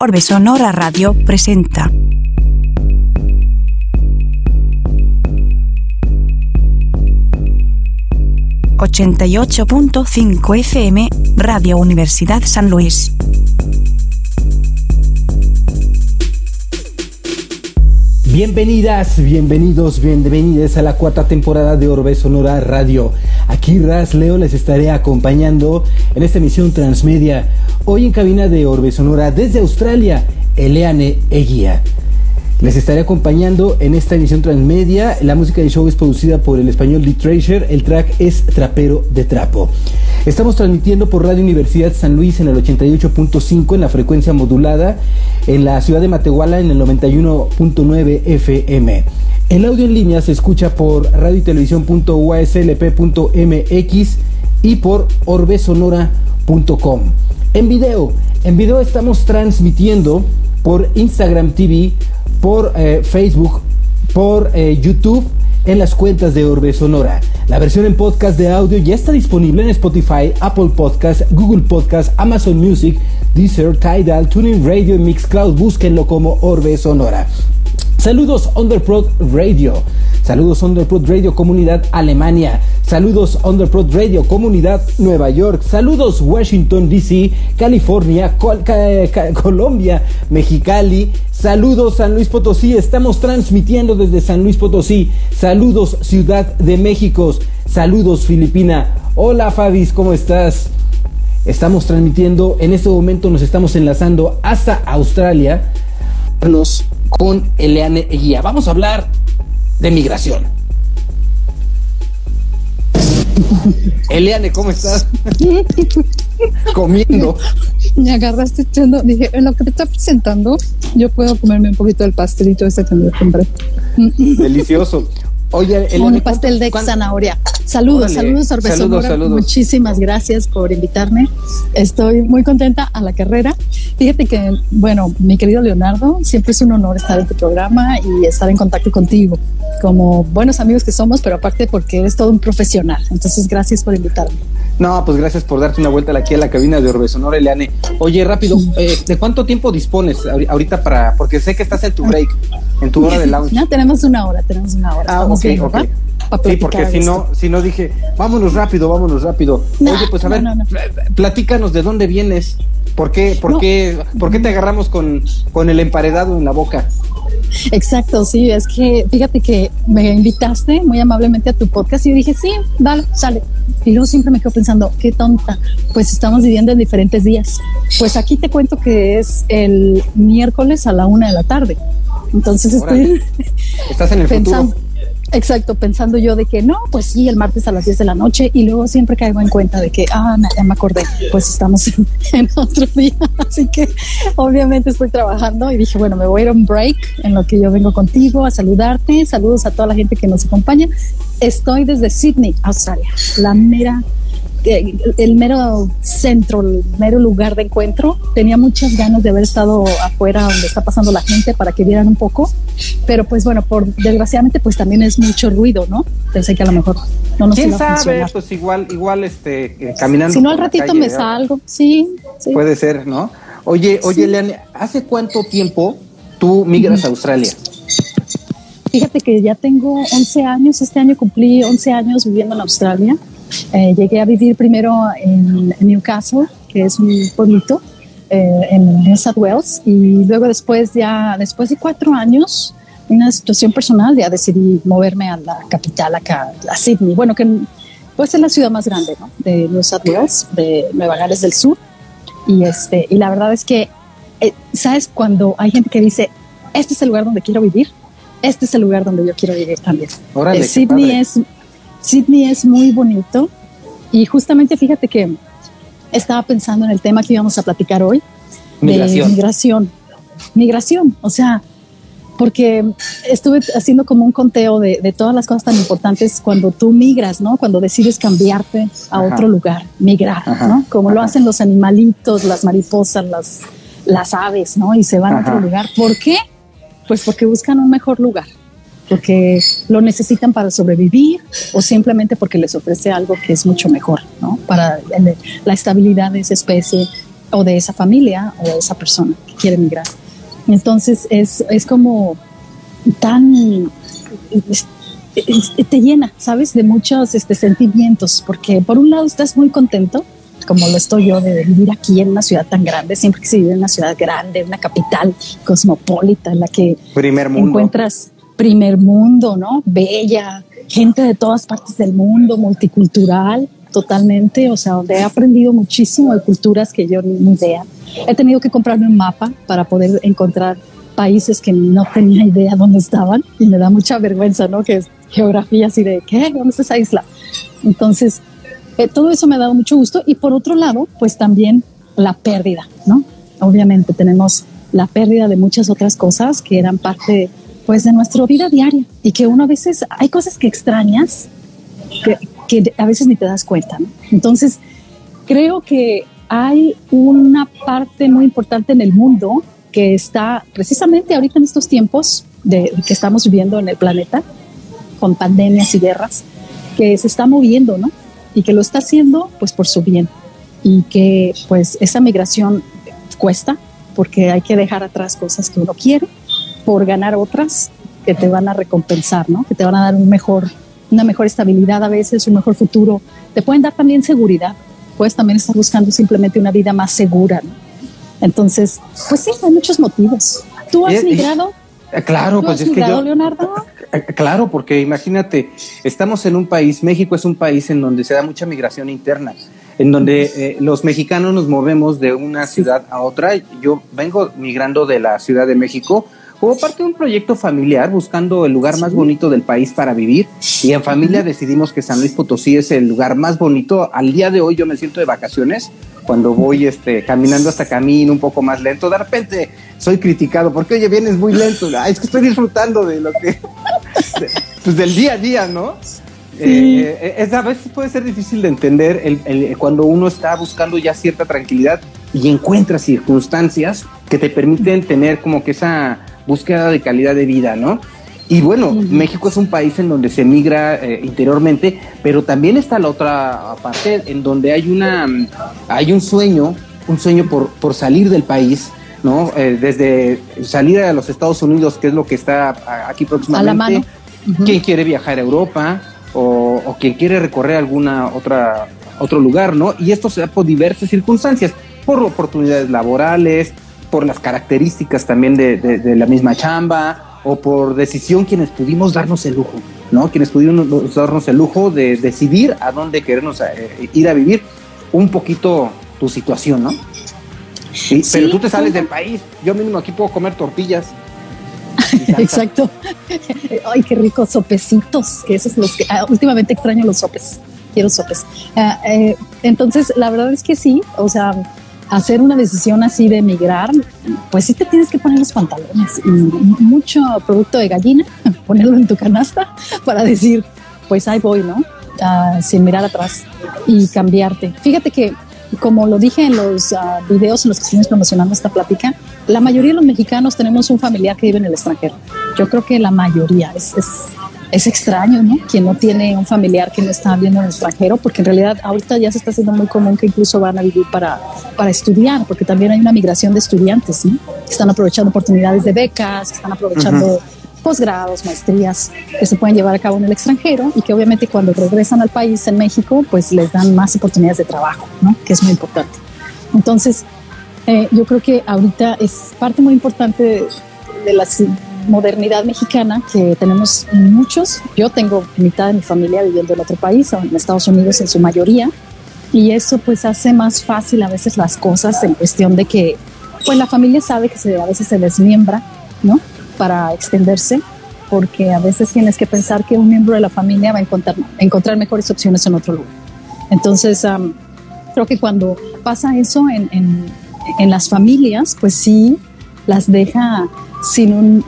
Orbe Sonora Radio presenta. ...88.5 FM, Radio Universidad San Luis. Bienvenidas, bienvenidos, bienvenidas a la cuarta temporada de Orbe Sonora Radio. Aquí Raz Leo les estaré acompañando en esta emisión transmedia. Hoy en cabina de Orbe Sonora desde Australia, Eleane Eguía. Les estaré acompañando en esta emisión transmedia. La música del show es producida por el español Lee Treasure. El track es Trapero de Trapo. Estamos transmitiendo por Radio Universidad San Luis en el 88.5 en la frecuencia modulada, en la ciudad de Matehuala en el 91.9 FM. El audio en línea se escucha por radio y televisión.uaslp.mx y por orbesonora.com. En video, en video estamos transmitiendo por Instagram TV, por eh, Facebook, por eh, YouTube en las cuentas de Orbe Sonora. La versión en podcast de audio ya está disponible en Spotify, Apple Podcast, Google Podcast, Amazon Music, Deezer, Tidal, Tuning Radio y Mixcloud. Búsquenlo como Orbe Sonora. Saludos Underprod Radio. Saludos Underprod Radio Comunidad Alemania. Saludos Underprod Radio Comunidad Nueva York. Saludos Washington DC, California, Colombia, Mexicali. Saludos San Luis Potosí. Estamos transmitiendo desde San Luis Potosí. Saludos Ciudad de México. Saludos Filipina. Hola Fabis, ¿cómo estás? Estamos transmitiendo, en este momento nos estamos enlazando hasta Australia con Eleane Guía. Vamos a hablar de migración. Eliane, ¿cómo estás? Comiendo. Me agarraste echando. Dije, en lo que te está presentando, yo puedo comerme un poquito del pastelito ese que me compré. Delicioso. Oye, un pastel de zanahoria. Saludos, saludos, saludos, saludos, Muchísimas gracias por invitarme. Estoy muy contenta a la carrera. Fíjate que, bueno, mi querido Leonardo, siempre es un honor estar en tu programa y estar en contacto contigo, como buenos amigos que somos, pero aparte porque eres todo un profesional. Entonces, gracias por invitarme. No, pues gracias por darte una vuelta aquí a la cabina de Orbe Sonora, Eliane. Oye, rápido, eh, ¿de cuánto tiempo dispones ahorita para, porque sé que estás en tu break, en tu hora de lounge? No, tenemos una hora, tenemos una hora. Ah, ok, ok. Sí, porque si no, si no dije, vámonos rápido, vámonos rápido. Oye, pues a ver, platícanos de dónde vienes. ¿Por qué, por qué, por qué te agarramos con, con el emparedado en la boca? Exacto, sí, es que fíjate que me invitaste muy amablemente a tu podcast y dije, sí, dale, sale. Y luego siempre me quedo pensando, qué tonta, pues estamos viviendo en diferentes días. Pues aquí te cuento que es el miércoles a la una de la tarde. Entonces estoy... Estás en el pensando, Exacto, pensando yo de que no, pues sí, el martes a las 10 de la noche y luego siempre caigo en cuenta de que, ah, ya me acordé, pues estamos en, otro día, así que obviamente estoy trabajando y dije, bueno, me voy a ir a un break en lo que yo vengo contigo a saludarte, saludos a toda la gente que nos acompaña. Estoy desde Sydney, Australia, la mera el mero centro, el mero lugar de encuentro. Tenía muchas ganas de haber estado afuera donde está pasando la gente para que vieran un poco, pero pues bueno, por desgraciadamente pues también es mucho ruido, ¿no? Pensé que a lo mejor no nos ¿Quién sabe? Pues igual, igual este, eh, caminando. Si no al ratito me salgo, sí, Puede ser, ¿no? Oye, oye, Leane, ¿hace cuánto tiempo tú migras a Australia? Fíjate que ya tengo 11 años, este año cumplí 11 años viviendo en Australia. Eh, llegué a vivir primero en, Newcastle, que es un pueblito eh, en New South Wales, y luego después ya, después de cuatro años, una situación personal, ya decidí moverme a la capital, acá, a Sydney. Bueno, que puede ser la ciudad más grande ¿no? de New South Wales, de Nueva Gales del Sur. Y, este, y la verdad es que, eh, ¿sabes? Cuando hay gente que dice, este es el lugar donde quiero vivir, este es el lugar donde yo quiero vivir también. Sydney es Sydney es muy bonito y justamente fíjate que estaba pensando en el tema que íbamos a platicar hoy migración. de migración. Migración, o sea, porque estuve haciendo como un conteo de, todas las cosas tan importantes cuando tú migras, ¿no? Cuando decides cambiarte a otro lugar, migrar, ¿no? Como lo hacen los animalitos, las mariposas, las, las aves, ¿no? Y se van a otro lugar. ¿Por qué? Pues porque buscan un mejor lugar porque lo necesitan para sobrevivir o simplemente porque les ofrece algo que es mucho mejor, ¿no? Para la estabilidad de esa especie, o de esa familia o de esa persona que quiere emigrar. Entonces es, es como tan te llena, ¿sabes? De muchos este, sentimientos, porque por un lado estás muy contento, como lo estoy yo, de vivir aquí en una ciudad tan grande, siempre que se vive en una ciudad grande, una capital cosmopolita, en la que primer mundo. encuentras primer mundo, ¿no? Bella, gente de todas partes del mundo, multicultural, totalmente, o sea, donde he aprendido muchísimo de culturas que yo ni idea. He tenido que comprarme un mapa para poder encontrar países que no tenía idea dónde estaban y me da mucha vergüenza, ¿no? Que es geografía así de, ¿qué? ¿Dónde está esa isla? Entonces, eh, todo eso me ha dado mucho gusto y por otro lado, pues también la pérdida, ¿no? Obviamente tenemos la pérdida de muchas otras cosas que eran parte, pues, de nuestra vida diaria y que uno a veces, hay cosas que extrañas que, a veces ni te das cuenta. Entonces, creo que hay una parte muy importante en el mundo que está precisamente ahorita en estos tiempos de, que estamos viviendo en el planeta, con pandemias y guerras, que se está moviendo, ¿no? Y que lo está haciendo pues por su bien. Y que pues esa migración cuesta porque hay que dejar atrás cosas que uno quiere por ganar otras que te van a recompensar, ¿no? Que te van a dar un mejor, una mejor estabilidad a veces, un mejor futuro. Te pueden dar también seguridad. Puedes también estar buscando simplemente una vida más segura, ¿no? Entonces, pues sí, hay muchos motivos. ¿Tú has migrado? Eh, claro, pues es que yo. Leonardo? Eh, eh, claro, porque imagínate, estamos en un país, México es un país en donde se da mucha migración interna, en donde los mexicanos nos movemos de una ciudad a otra. Yo vengo migrando de la Ciudad de México como parte de un proyecto familiar, buscando el lugar más bonito del país para vivir. Y en familia decidimos que San Luis Potosí es el lugar más bonito. Al día de hoy yo me siento de vacaciones cuando voy este, caminando hasta camino un poco más lento, de repente soy criticado porque, oye, vienes muy lento. es que estoy disfrutando de lo que, pues del día a día, ¿no? Eh, es, a veces puede ser difícil de entender el, cuando uno está buscando ya cierta tranquilidad y encuentra circunstancias que te permiten tener como que esa búsqueda de calidad de vida, ¿no? Y bueno, México es un país en donde se migra eh, interiormente, pero también está la otra parte en donde hay una hay un sueño, un sueño por, por salir del país, ¿no? Eh, desde salir a los Estados Unidos, que es lo que está aquí próximamente. A la mano. Quien quiere viajar a Europa o, o, quien quiere recorrer alguna otra otro lugar, ¿no? Y esto se da por diversas circunstancias, por oportunidades laborales, por las características también de, de la misma chamba, o por decisión quienes pudimos darnos el lujo, ¿no? Quienes pudimos darnos el lujo de decidir a dónde queremos eh, ir a vivir un poquito tu situación, ¿no? Sí, pero tú te sales del país, yo mismo aquí puedo comer tortillas. Exacto. Ay, qué ricos sopecitos, que esos los que ah, últimamente extraño los sopes. Quiero sopes. Ah, eh, entonces, la verdad es que sí, o sea, hacer una decisión así de emigrar, pues sí te tienes que poner los pantalones y mucho producto de gallina, ponerlo en tu canasta para decir, pues ahí voy, ¿no? Ah, sin mirar atrás y cambiarte. Fíjate que, como lo dije en los uh, videos en los que estuvimos promocionando esta plática, la mayoría de los mexicanos tenemos un familiar que vive en el extranjero. Yo creo que la mayoría es es extraño, ¿no? Quien no tiene un familiar que no está viviendo en el extranjero, porque en realidad ahorita ya se está haciendo muy común que incluso van a vivir para, para estudiar, porque también hay una migración de estudiantes, ¿no? Están aprovechando oportunidades de becas, están aprovechando posgrados, maestrías que se pueden llevar a cabo en el extranjero y que obviamente cuando regresan al país en México, pues les dan más oportunidades de trabajo, ¿no? Que es muy importante. Entonces, eh, yo creo que ahorita es parte muy importante de, de las modernidad mexicana que tenemos muchos. Yo tengo mitad de mi familia viviendo en otro país, en Estados Unidos en su mayoría, y eso pues hace más fácil a veces las cosas en cuestión de que pues la familia sabe que se, a veces se desmiembra, ¿no? Para extenderse, porque a veces tienes que pensar que un miembro de la familia va a encontrar, encontrar mejores opciones en otro lugar. Entonces, creo que cuando pasa eso en, en, en las familias, pues sí las deja sin un,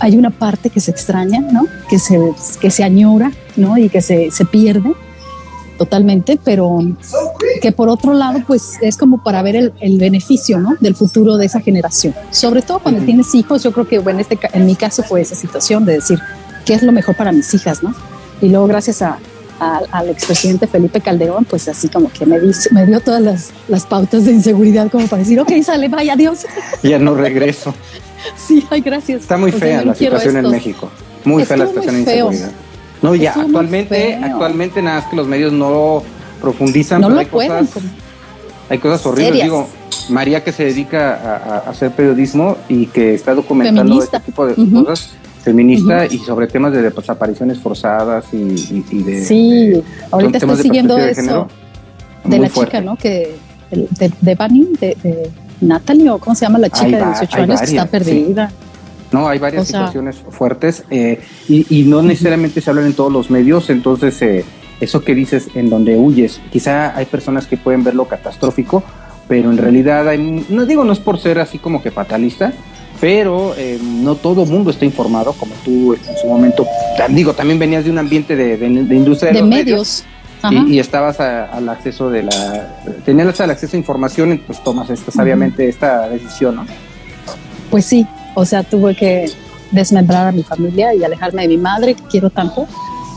hay una parte que se extraña, ¿no? Que se, que se añora, ¿no? Y que se, se pierde totalmente, pero que por otro lado, pues es como para ver el, el, beneficio, ¿no? Del futuro de esa generación. Sobre todo cuando tienes hijos, yo creo que bueno, este, en mi caso fue esa situación de decir, ¿qué es lo mejor para mis hijas, ¿no? Y luego gracias a, al expresidente Felipe Calderón, pues así como que me, me dio todas las, las, pautas de inseguridad como para decir, ok, sale, vaya, adiós. Ya no regreso. sí, ay, gracias. Está muy fea la situación en México. Muy fea la situación en inseguridad. No, ya, actualmente, actualmente nada más que los medios no profundizan, no pero hay cosas, hay cosas horribles. Digo, María que se dedica a, hacer periodismo y que está documentando este tipo de cosas feminista y sobre temas de desapariciones forzadas y, de sí ahorita estoy siguiendo eso de, la chica no que de, de Bunny de, Natalie o cómo se llama la chica de 18 años que está perdida no hay varias situaciones fuertes eh, y, no necesariamente se hablan en todos los medios entonces eh, eso que dices en donde huyes quizá hay personas que pueden verlo catastrófico pero en realidad hay, no digo no es por ser así como que fatalista pero eh, no todo mundo está informado, como tú en su momento, digo, también venías de un ambiente de, de, industria de, medios. Y, estabas al acceso de la, tenías al acceso a información, pues tomas esta, sabiamente esta decisión, ¿no? Pues sí, o sea, tuve que desmembrar a mi familia y alejarme de mi madre, que quiero tanto,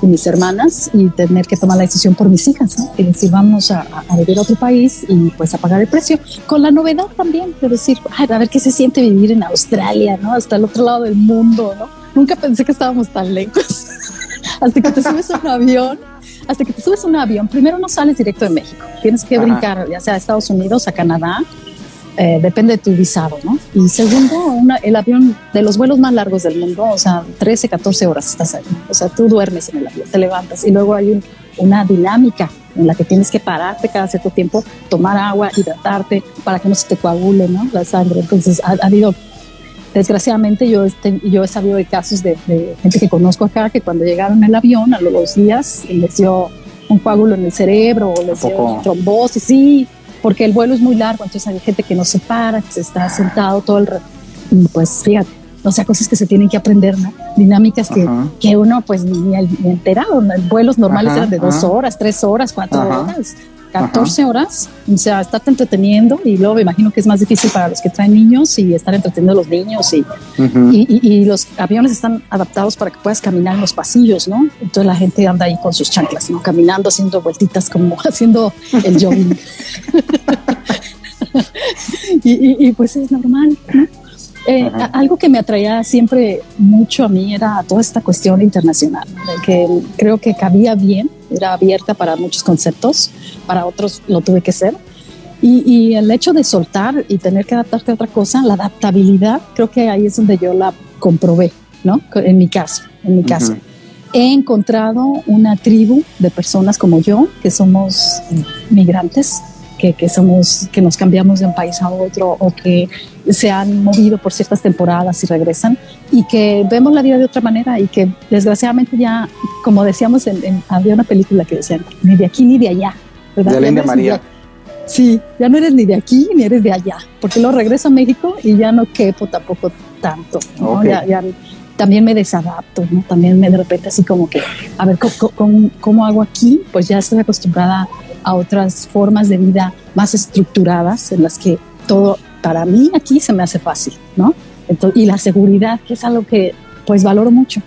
mis hermanas y tener que tomar la decisión por mis hijas, ¿no? Y decir, vamos a, vivir a otro país y pues a pagar el precio. Con la novedad también de decir, a ver qué se siente vivir en Australia, ¿no? Hasta el otro lado del mundo, ¿no? Nunca pensé que estábamos tan lejos. hasta que te subes a un avión, hasta que te subes a un avión, primero no sales directo de México, tienes que brincar ya sea a Estados Unidos, a Canadá, eh, depende de tu visado, ¿no? Y segundo, el avión de los vuelos más largos del mundo, o sea, 13, 14 horas estás ahí. O sea, tú duermes en el avión, te levantas y luego hay una dinámica en la que tienes que pararte cada cierto tiempo, tomar agua, hidratarte para que no se te coagule, ¿no? La sangre. Entonces, ha, habido, desgraciadamente, yo, este, yo he sabido de casos de, gente que conozco acá que cuando llegaron el avión a los dos días les dio un coágulo en el cerebro o les dio trombosis, sí, porque el vuelo es muy largo, entonces hay gente que no se para, que se está sentado todo el rato. Y pues fíjate, o sea, cosas que se tienen que aprender, ¿no? Dinámicas que, que uno pues ni, ni enterado, vuelos normales eran de dos horas, tres horas, cuatro horas. 14 horas, o sea, estarte entreteniendo y luego me imagino que es más difícil para los que traen niños y estar entreteniendo a los niños y, y, los aviones están adaptados para que puedas caminar en los pasillos, ¿no? Entonces la gente anda ahí con sus chanclas, ¿no? Caminando, haciendo vueltitas, como haciendo el jogging. y, pues es normal, ¿no? Eh, algo que me atraía siempre mucho a mí era toda esta cuestión internacional, que creo que cabía bien, era abierta para muchos conceptos, para otros lo tuve que ser. Y, el hecho de soltar y tener que adaptarte a otra cosa, la adaptabilidad, creo que ahí es donde yo la comprobé, ¿no? En mi caso, en mi caso. He encontrado una tribu de personas como yo, que somos migrantes, que, somos, que nos cambiamos de un país a otro o que se han movido por ciertas temporadas y regresan y que vemos la vida de otra manera y que desgraciadamente ya, como decíamos, en, había una película que decía, ni de aquí ni de allá. ¿verdad? De la María. sí, ya no eres ni de aquí ni eres de allá, porque luego regreso a México y ya no quepo tampoco tanto, ya, ya, también me desadapto, ¿no? También me de repente así como que, a ver, ¿cómo, cómo hago aquí? Pues ya estoy acostumbrada a otras formas de vida más estructuradas en las que todo para mí aquí se me hace fácil, ¿no? y la seguridad, que es algo que pues valoro mucho,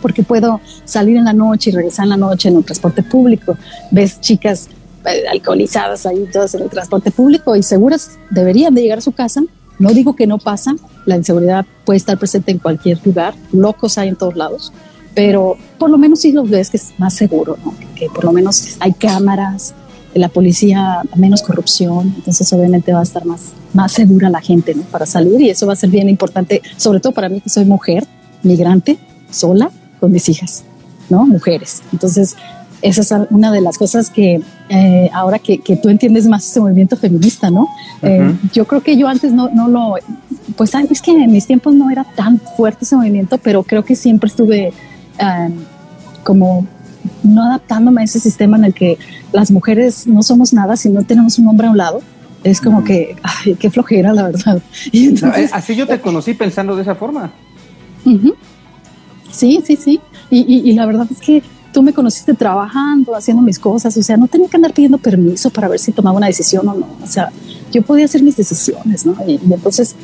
porque puedo salir en la noche y regresar en la noche en un transporte público, ves chicas eh, alcoholizadas ahí todas en el transporte público y seguras deberían de llegar a su casa. No digo que no pasa, la inseguridad puede estar presente en cualquier lugar, locos hay en todos lados, pero por lo menos sí los ves que es más seguro, ¿no? que por lo menos hay cámaras, la policía menos corrupción, entonces obviamente va a estar más, más segura la gente ¿no? para salir y eso va a ser bien importante, sobre todo para mí que soy mujer, migrante, sola, con mis hijas, ¿no? Mujeres. Entonces, esa es una de las cosas que eh, ahora que, que, tú entiendes más ese movimiento feminista, ¿no? Eh, yo creo que yo antes no, no lo, pues es que en mis tiempos no era tan fuerte ese movimiento, pero creo que siempre estuve eh, como no adaptándome a ese sistema en el que las mujeres no somos nada si no tenemos un hombre a un lado. Es como que, ay, qué flojera, la verdad. Eh, así yo te conocí pensando de esa forma. Sí, sí, sí. Y, la verdad es que tú me conociste trabajando, haciendo mis cosas, o sea, no tenía que andar pidiendo permiso para ver si tomaba una decisión o no. O sea, yo podía hacer mis decisiones, ¿no? Y, entonces,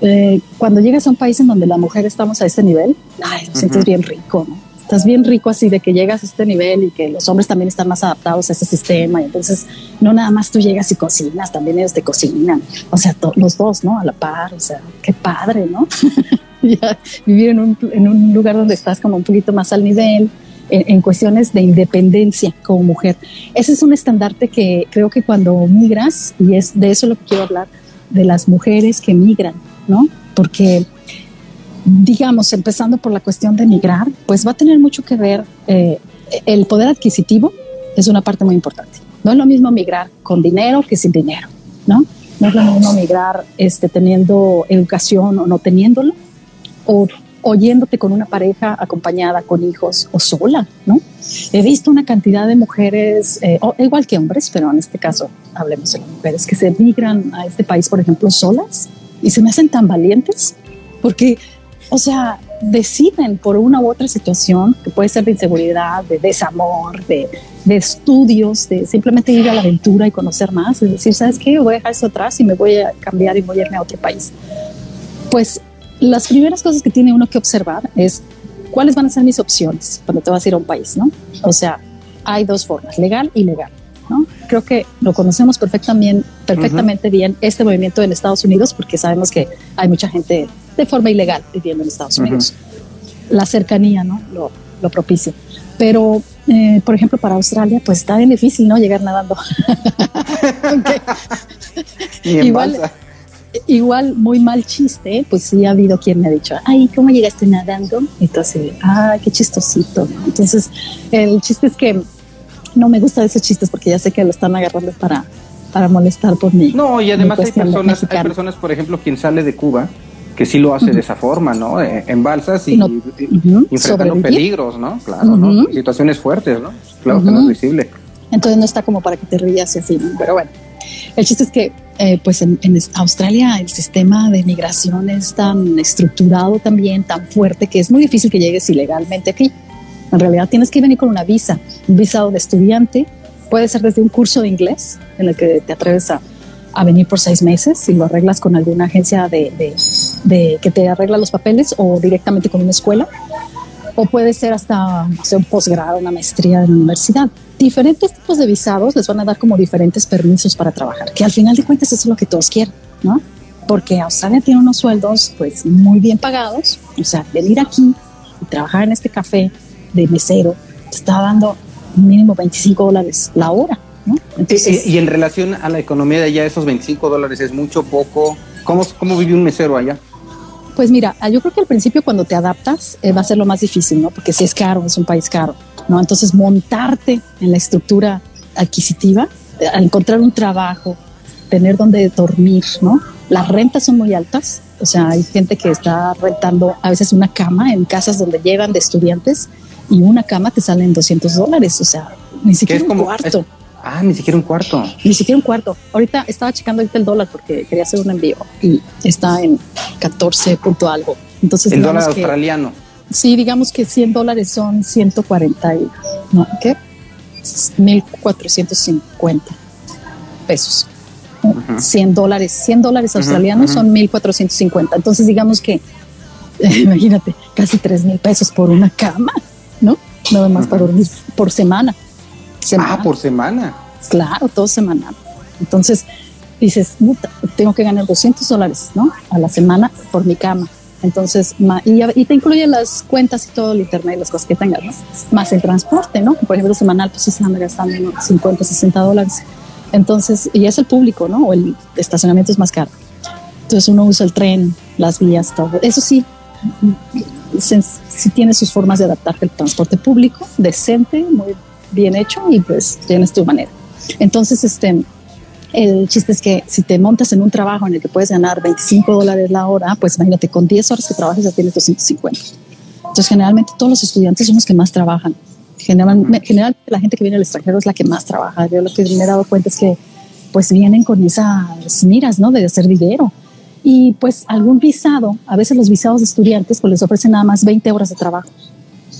eh, cuando llegas a un país en donde la mujer estamos a este nivel, ay, lo sientes bien rico, ¿no? estás bien rico así de que llegas a este nivel y que los hombres también están más adaptados a ese sistema y entonces no nada más tú llegas y cocinas, también ellos te cocinan, o sea, los dos, ¿no? A la par, o sea, qué padre, ¿no? vivir en un, en un, lugar donde estás como un poquito más al nivel, en, en, cuestiones de independencia como mujer. Ese es un estandarte que creo que cuando migras, y es de eso lo que quiero hablar, de las mujeres que migran, ¿no? Porque digamos, empezando por la cuestión de migrar, pues va a tener mucho que ver eh, el poder adquisitivo, es una parte muy importante. No es lo mismo migrar con dinero que sin dinero, ¿no? No es lo mismo migrar este, teniendo educación o no teniéndolo, o oyéndote con una pareja acompañada con hijos o sola, ¿no? He visto una cantidad de mujeres, eh, igual que hombres, pero en este caso hablemos de las mujeres, que se migran a este país, por ejemplo, solas y se me hacen tan valientes porque o sea, deciden por una u otra situación, que puede ser de inseguridad, de desamor, de, estudios, de simplemente ir a la aventura y conocer más, es decir, ¿sabes qué? Voy a dejar eso atrás y me voy a cambiar y voy a irme a otro país. Pues las primeras cosas que tiene uno que observar es cuáles van a ser mis opciones cuando te vas a ir a un país, ¿no? O sea, hay dos formas, legal y legal. Creo que lo conocemos perfectamente, perfectamente bien este movimiento en Estados Unidos porque sabemos que hay mucha gente de forma ilegal viviendo en Estados Unidos. La cercanía, ¿no? Lo, lo propicia. Pero, eh, por ejemplo, para Australia, pues está bien difícil, ¿no? Llegar nadando. igual, igual, muy mal chiste, pues sí ha habido quien me ha dicho, ay, ¿cómo llegaste nadando? Entonces, ay, qué chistosito, Entonces, el chiste es que no me gusta esos chistes porque ya sé que lo están agarrando para, para molestar por mí. No, y además hay personas, hay personas, por ejemplo, quien sale de Cuba que sí lo hace de esa forma, ¿no? Eh, en balsas y, enfrentando peligros, ¿no? Claro, ¿no? Situaciones fuertes, ¿no? Claro que no es visible. Entonces no está como para que te rías y así, Pero bueno, el chiste es que eh, pues en, Australia el sistema de migración es tan estructurado también, tan fuerte, que es muy difícil que llegues ilegalmente aquí. En realidad tienes que venir con una visa, un visado de estudiante, puede ser desde un curso de inglés en el que te atreves a a venir por seis meses y lo arreglas con alguna agencia de, de, que te arregla los papeles o directamente con una escuela. O puede ser hasta un posgrado, una maestría de la universidad. Diferentes tipos de visados les van a dar como diferentes permisos para trabajar, que al final de cuentas eso es lo que todos quieren, ¿no? Porque Australia tiene unos sueldos pues muy bien pagados, o sea, venir aquí y trabajar en este café de mesero te está dando mínimo 25 dólares la hora y, en relación a la economía de allá, esos 25 dólares es mucho, poco. ¿Cómo, cómo vive un mesero allá? Pues mira, yo creo que al principio cuando te adaptas eh, va a ser lo más difícil, ¿no? Porque si es caro, es un país caro, ¿no? Entonces montarte en la estructura adquisitiva, eh, encontrar un trabajo, tener donde dormir, ¿no? Las rentas son muy altas, o sea, hay gente que está rentando a veces una cama en casas donde llevan de estudiantes y una cama te sale en 200 dólares, o sea, ni siquiera un cuarto. Ah, ni siquiera un cuarto. Ni siquiera un cuarto. Ahorita estaba checando ahorita el dólar porque quería hacer un envío y está en 14 punto algo. Entonces, el dólar australiano. Sí, digamos que 100 dólares son 140 y, ¿no? ¿qué? 1450 pesos. 100 dólares, 100 dólares australianos son 1450. Entonces, digamos que, imagínate, casi 3 mil pesos por una cama, ¿no? Nada más para dormir por semana. Ah, por semana. Claro, todo semanal. Entonces dices, tengo que ganar 200 dólares, ¿no? A la semana por mi cama. Entonces, y, te incluye las cuentas y todo el internet y las cosas que tengas, ¿no? Más el transporte, ¿no? Por ejemplo, semanal, pues anda gastando 50, 60 dólares. Entonces, y es el público, ¿no? O el estacionamiento es más caro. Entonces uno usa el tren, las vías, todo. Eso sí, sí tiene sus formas de adaptarte al transporte público, decente, muy bien hecho y pues tienes tu manera. Entonces, este, el chiste es que si te montas en un trabajo en el que puedes ganar 25 dólares la hora, pues imagínate, con 10 horas que trabajes ya tienes 250. Entonces, generalmente todos los estudiantes son los que más trabajan. Generalmente, generalmente la gente que viene al extranjero es la que más trabaja. Yo lo que me he dado cuenta es que pues vienen con esas miras, ¿no? De hacer dinero. Y pues algún visado, a veces los visados de estudiantes pues les ofrecen nada más 20 horas de trabajo.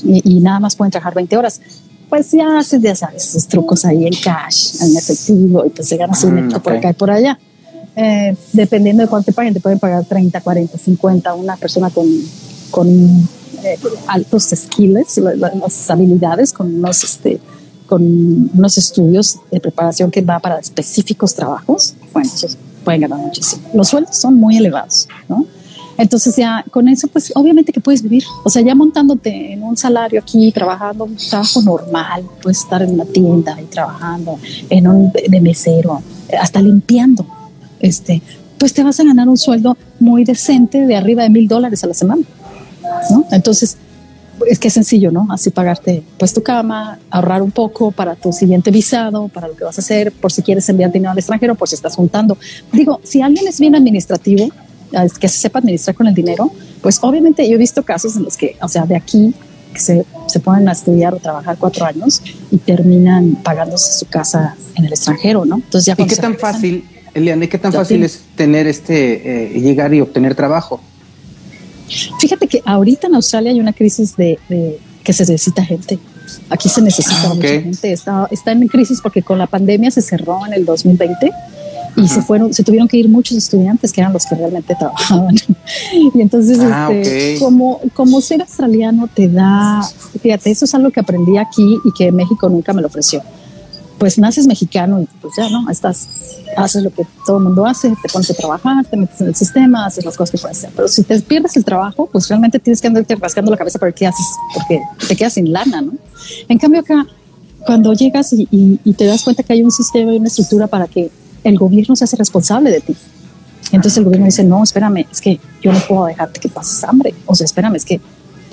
Y, y nada más pueden trabajar 20 horas. Pues ya haces, ya sabes, esos trucos ahí en cash, en efectivo, y pues se ganas un mm, por acá y por allá. Eh, dependiendo de cuánto te paguen, te pueden pagar 30, 40, 50, una persona con, con eh, altos skills, las habilidades, con unos, este, con unos estudios de preparación que va para específicos trabajos, bueno, esos pueden ganar muchísimo. Los sueldos son muy elevados, ¿no? Entonces ya con eso, pues obviamente que puedes vivir. O sea, ya montándote en un salario aquí, trabajando un trabajo normal, puedes estar en una tienda y trabajando en un de mesero, hasta limpiando, este, pues te vas a ganar un sueldo muy decente de arriba de mil dólares a la semana, ¿no? Entonces, es que es sencillo, ¿no? Así pagarte pues tu cama, ahorrar un poco para tu siguiente visado, para lo que vas a hacer, por si quieres enviar dinero al extranjero, por si estás juntando. Digo, si alguien es bien administrativo, que se sepa administrar con el dinero, pues obviamente yo he visto casos en los que, o sea, de aquí que se, se ponen a estudiar o trabajar cuatro años y terminan pagándose su casa en el extranjero, ¿no? Entonces ya ¿Y qué tan fácil, Eliane, qué tan fácil es tener este, eh, llegar y obtener trabajo? Fíjate que ahorita en Australia hay una crisis de, que se necesita gente. Aquí se necesita ah, mucha gente. Está, está en crisis porque con la pandemia se cerró en el 2020 y se fueron, se tuvieron que ir muchos estudiantes que eran los que realmente trabajaban. y entonces, ah, este, como, como ser australiano te da, fíjate, eso es algo que aprendí aquí y que México nunca me lo ofreció. Pues naces mexicano y pues ya, ¿no? Estás, haces lo que todo el mundo hace, te pones a trabajar, te metes en el sistema, haces las cosas que puedes hacer. Pero si te pierdes el trabajo, pues realmente tienes que andarte rascando la cabeza para ver qué haces, porque te quedas sin lana, ¿no? En cambio acá, cuando llegas y, y te das cuenta que hay un sistema y una estructura para que el gobierno se hace responsable de ti. Entonces el gobierno dice, no, espérame, es que yo no puedo dejarte que pases hambre. O sea, espérame, es que,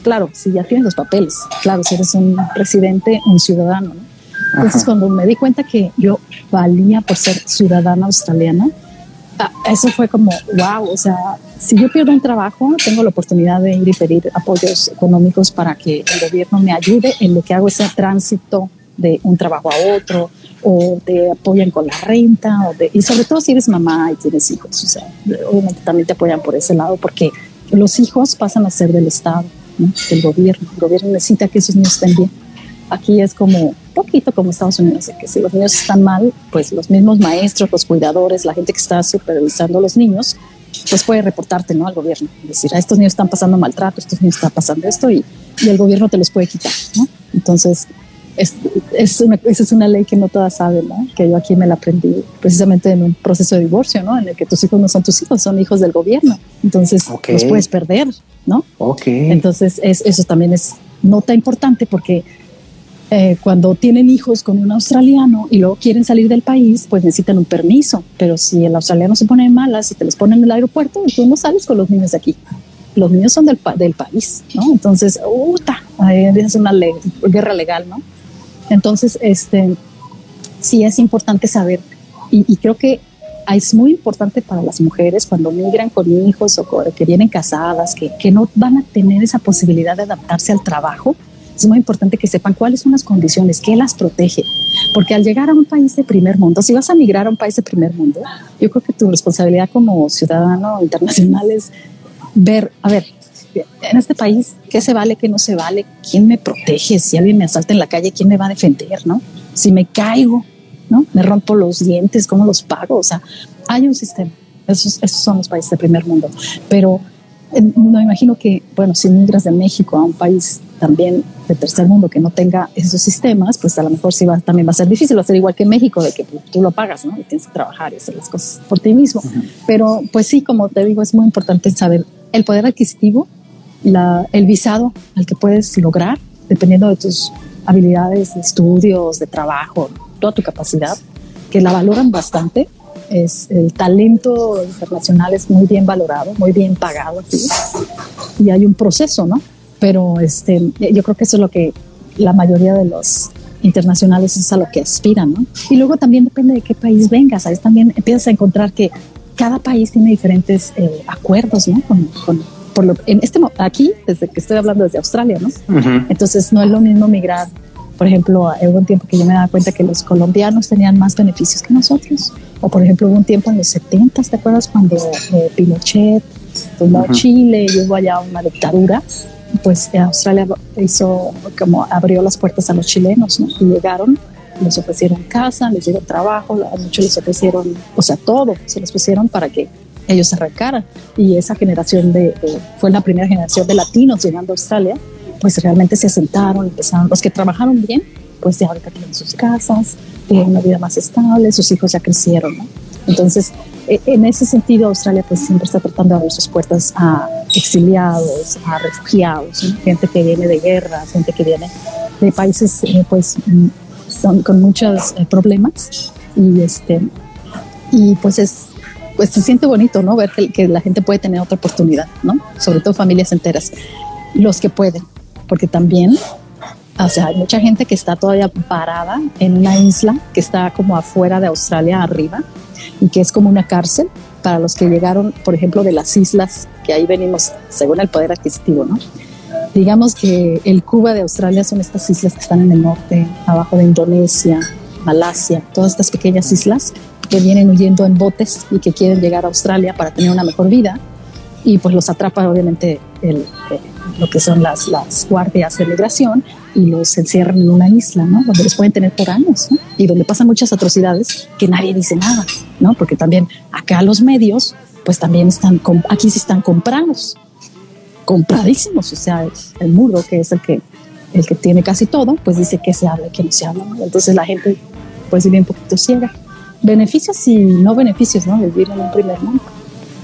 claro, si ya tienes los papeles, claro, si eres un residente, un ciudadano. ¿no? Entonces cuando me di cuenta que yo valía por ser ciudadana australiana, ah, eso fue como, wow, o sea, si yo pierdo un trabajo, tengo la oportunidad de ir y pedir apoyos económicos para que el gobierno me ayude en lo que hago ese tránsito de un trabajo a otro o te apoyan con la renta o de, y sobre todo si eres mamá y tienes hijos, o sea, obviamente también te apoyan por ese lado porque los hijos pasan a ser del Estado, del gobierno. El gobierno necesita que esos niños estén bien. Aquí es como poquito como Estados Unidos, que si los niños están mal, pues los mismos maestros, los cuidadores, la gente que está supervisando a los niños, pues puede reportarte ¿no? al gobierno. decir, a estos niños están pasando maltrato, estos niños están pasando esto y, y el gobierno te los puede quitar. ¿no? Entonces, es, es una, esa es una ley que no todas saben, ¿no? que yo aquí me la aprendí precisamente en un proceso de divorcio, ¿no? en el que tus hijos no son tus hijos, son hijos del gobierno. Entonces los puedes perder, ¿no? Okay. Entonces es, eso también es nota importante porque eh, cuando tienen hijos con un australiano y luego quieren salir del país, pues necesitan un permiso. Pero si el australiano se pone malas y te los ponen en el aeropuerto, tú no sales con los niños de aquí. Los niños son del, del país, ¿no? Entonces, ¡uta! es una ley, guerra legal, ¿no? Entonces, este, sí es importante saber y, creo que es muy importante para las mujeres cuando migran con hijos o que vienen casadas, que, que, no van a tener esa posibilidad de adaptarse al trabajo. Es muy importante que sepan cuáles son las condiciones, qué las protege. Porque al llegar a un país de primer mundo, si vas a migrar a un país de primer mundo, yo creo que tu responsabilidad como ciudadano internacional es ver, a ver, en este país, ¿qué se vale, qué no se vale? ¿Quién me protege? Si alguien me asalta en la calle, ¿quién me va a defender? ¿No? Si me caigo, ¿no? Me rompo los dientes, ¿cómo los pago? O sea, hay un sistema. Esos, esos son los países de primer mundo. Pero eh, no imagino que, bueno, si migras de México a un país también de tercer mundo que no tenga esos sistemas, pues a lo mejor sí va, también va a ser difícil, va a ser igual que en México, de que tú lo pagas, ¿no? Y tienes que trabajar y hacer las cosas por ti mismo. Pero pues sí, como te digo, es muy importante saber el poder adquisitivo el visado al que puedes lograr, dependiendo de tus habilidades de estudios, de trabajo, toda tu capacidad, que la valoran bastante. Es, el talento internacional es muy bien valorado, muy bien pagado aquí. Y hay un proceso, ¿no? Pero este, yo creo que eso es lo que la mayoría de los internacionales es a lo que aspiran, ¿no? Y luego también depende de qué país vengas. Ahí también empiezas a encontrar que cada país tiene diferentes eh, acuerdos, ¿no? Con, con, por lo, en este aquí, desde que estoy hablando desde Australia, ¿no? Entonces no es lo mismo migrar. Por ejemplo, hubo un tiempo que yo me daba cuenta que los colombianos tenían más beneficios que nosotros. O por ejemplo, hubo un tiempo en los 70, ¿te acuerdas? Cuando eh, Pinochet tomó Chile y hubo allá una dictadura. Pues eh, Australia hizo como abrió las puertas a los chilenos, ¿no? Y llegaron les ofrecieron casa, les dieron trabajo, a muchos les ofrecieron, o sea, todo se les pusieron para que ellos arrancaran. Y esa generación de, fue la primera generación de latinos llegando a Australia, pues realmente se asentaron, empezaron, los que trabajaron bien, pues ya ahorita tienen sus casas, tienen una vida más estable, sus hijos ya crecieron, ¿no? Entonces, en ese sentido, Australia pues siempre está tratando de abrir sus puertas a exiliados, a refugiados, gente que viene de guerras, gente que viene de países eh, pues son, con muchos eh, problemas y este y pues es pues se siente bonito, ¿no? Ver que, la gente puede tener otra oportunidad, ¿no? Sobre todo familias enteras, los que pueden, porque también, o sea, hay mucha gente que está todavía parada en una isla que está como afuera de Australia, arriba, y que es como una cárcel para los que llegaron, por ejemplo, de las islas, que ahí venimos según el poder adquisitivo, ¿no? Digamos que el Cuba de Australia son estas islas que están en el norte, abajo de Indonesia, Malasia, todas estas pequeñas islas que vienen huyendo en botes y que quieren llegar a Australia para tener una mejor vida. Y pues los atrapa obviamente el, lo que son las, las guardias de migración y los encierran en una isla, ¿no? Donde los pueden tener por años, ¿no? Y donde pasan muchas atrocidades que nadie dice nada, ¿no? Porque también acá los medios, pues también están, aquí sí están comprados, compradísimos, o sea, el muro, que es el que, el que tiene casi todo, pues dice que se habla y que no se habla, ¿no? Entonces la gente, pues vive un poquito ciega. Beneficios y no beneficios, ¿no? Vivir en un primer mundo,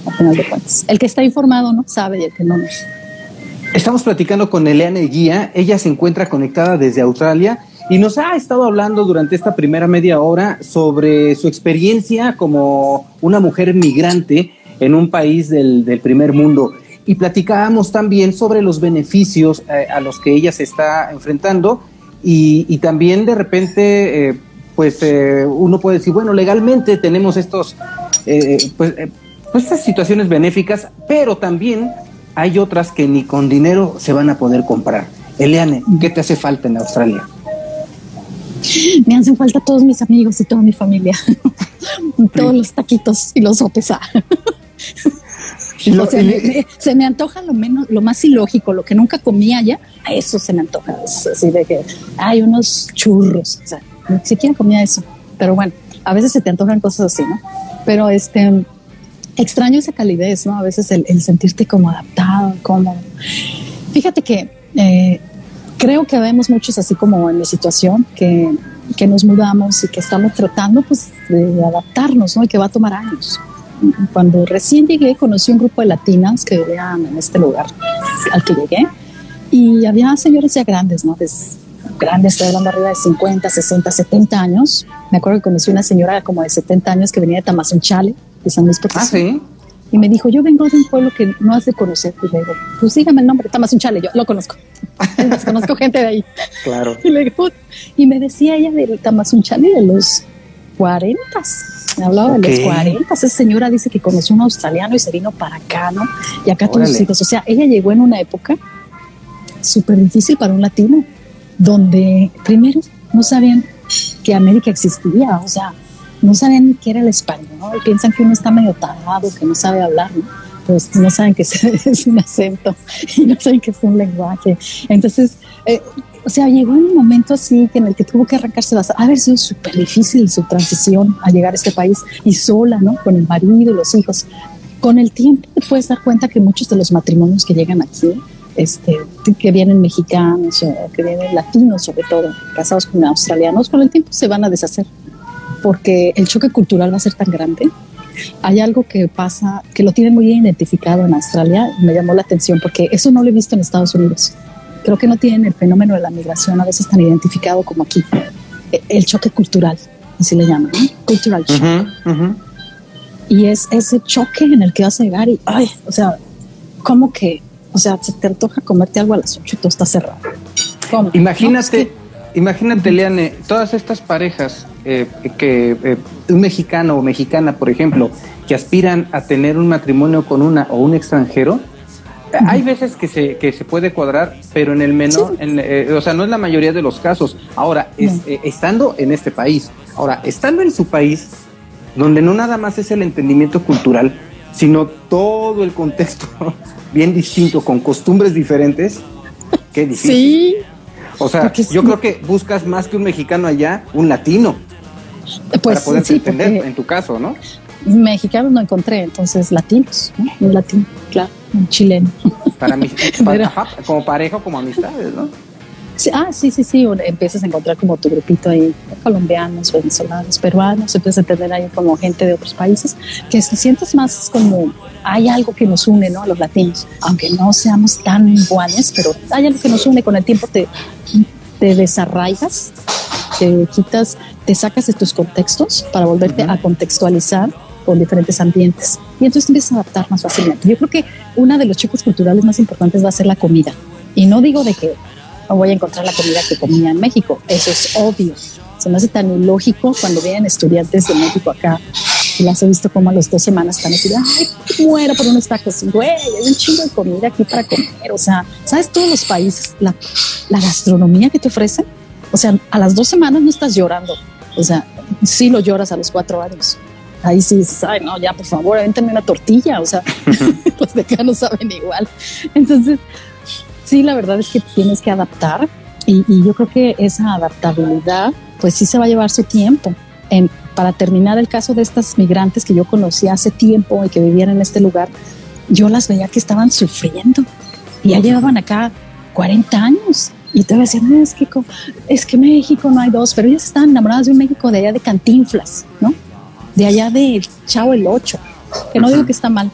a final de cuentas. El que está informado, ¿no? Sabe y el que no, no. Estamos platicando con Eliane Guía, ella se encuentra conectada desde Australia y nos ha estado hablando durante esta primera media hora sobre su experiencia como una mujer migrante en un país del, primer mundo. Y platicábamos también sobre los beneficios eh, a los que ella se está enfrentando y, también de repente, eh, pues eh, uno puede decir, bueno, legalmente tenemos estos, pues, pues estas situaciones benéficas, pero también hay otras que ni con dinero se van a poder comprar. Eliane, ¿qué te hace falta en Australia? Me hacen falta todos mis amigos y toda mi familia. todos los taquitos y los sopes. se me antoja lo menos, lo más ilógico, lo que nunca comía ya, a eso se me antoja. así de que hay unos churros, o sea, ni siquiera comía eso. Pero bueno, a veces se te antojan cosas así, ¿no? Pero este, extraño esa calidez, ¿no? A veces el, sentirte como adaptado, cómodo. Fíjate que eh, creo que vemos muchos así como en mi situación, que, que, nos mudamos y que estamos tratando pues de adaptarnos, ¿no? Y que va a tomar años. Cuando recién llegué conocí un grupo de latinas que vivían en este lugar al que llegué y había señores ya grandes, ¿no? Grandes, estoy hablando arriba de 50, 60, 70 años. Me acuerdo que conocí una señora como de 70 años que venía de Tamazunchale de San Luis Potosí. Ah, y me dijo, yo vengo de un pueblo que no has de conocer. Y le digo, pues dígame el nombre, Tamazunchale, yo lo conozco. conozco gente de ahí. Claro. Y, le digo, y me decía ella del Tamazunchale de los 40. Me hablaba de los 40. Esa señora dice que conoció un australiano y se vino para acá, ¿no? Y acá todos sus hijos. O sea, ella llegó en una época súper difícil para un latino, donde primero no sabían que América existía. O sea, no saben ni qué era el español, piensan que uno está medio tardado, que no sabe hablar, ¿no? pues no saben que es un acento y no saben que es un lenguaje. Entonces, eh, o sea, llegó en un momento así que en el que tuvo que arrancarse las... Ha sido súper difícil su transición a llegar a este país y sola, ¿no? Con el marido y los hijos. Con el tiempo te puedes dar cuenta que muchos de los matrimonios que llegan aquí, este, que vienen mexicanos o que vienen latinos sobre todo, casados con australianos, con el tiempo se van a deshacer porque el choque cultural va a ser tan grande. Hay algo que pasa, que lo tienen muy bien identificado en Australia, me llamó la atención porque eso no lo he visto en Estados Unidos. Creo que no tienen el fenómeno de la migración a veces tan identificado como aquí. E, el choque cultural, así le llaman, cultural shock. Y es ese choque en el que vas a llegar y, ay, o sea, ¿cómo que? O sea, se te antoja comerte algo a las 8 y todo está cerrado. ¿Cómo? Imagínate, imagínate, Leane, todas estas parejas eh, que eh, un mexicano o mexicana, por ejemplo, que aspiran a tener un matrimonio con una o un extranjero, hay veces que se, que se puede cuadrar, pero en el menor, eh, o sea, no es la mayoría de los casos. Ahora, estando en este país, ahora, estando en su país, donde no nada más es el entendimiento cultural, sino todo el contexto bien distinto, con costumbres diferentes, qué difícil. Sí. O sea, yo creo que buscas más que un mexicano allá, un latino. Pues, para poder entender en tu caso, ¿no? Mexicanos no encontré, entonces latinos, un latino, claro, un chileno. Para mí, como pareja como amistades, ¿no? Ah, sí, sí, sí, empiezas a encontrar como tu grupito ahí, colombianos, venezolanos, peruanos, empiezas a tener ahí como gente de otros países, que se sientes más como hay algo que nos une, ¿no? A los latinos, aunque no seamos tan iguales, pero hay algo que nos une, con el tiempo te, te desarraigas, te quitas, te sacas de tus contextos para volverte a contextualizar con diferentes ambientes. Y entonces te empiezas a adaptar más fácilmente. Yo creo que una de los chicos culturales más importantes va a ser la comida. Y no digo de que no voy a encontrar la comida que comía en México. Eso es obvio. Se me hace tan ilógico cuando vienen estudiantes de México acá y las he visto como a las dos semanas están así, ay, muero por unos tacos. Güey, hay un chingo de comida aquí para comer. O sea, ¿sabes todos los países, la, la gastronomía que te ofrecen? O sea, a las dos semanas no estás llorando. O sea, sí lo lloras a los cuatro años. Ahí sí dices, ay, no, ya, por favor, avéntame una tortilla. O sea, los no saben igual. Entonces, sí, la verdad es que tienes que adaptar y, yo creo que esa adaptabilidad, pues sí se va a llevar su tiempo. En, para terminar el caso de estas migrantes que yo conocí hace tiempo y que vivían en este lugar, yo las veía que estaban sufriendo y ya llevaban acá 40 años. Y te decían, es que, es que México no hay dos, pero ellas están enamoradas de un México de allá de Cantinflas, ¿no? De allá de Chao el 8, que no digo que está mal,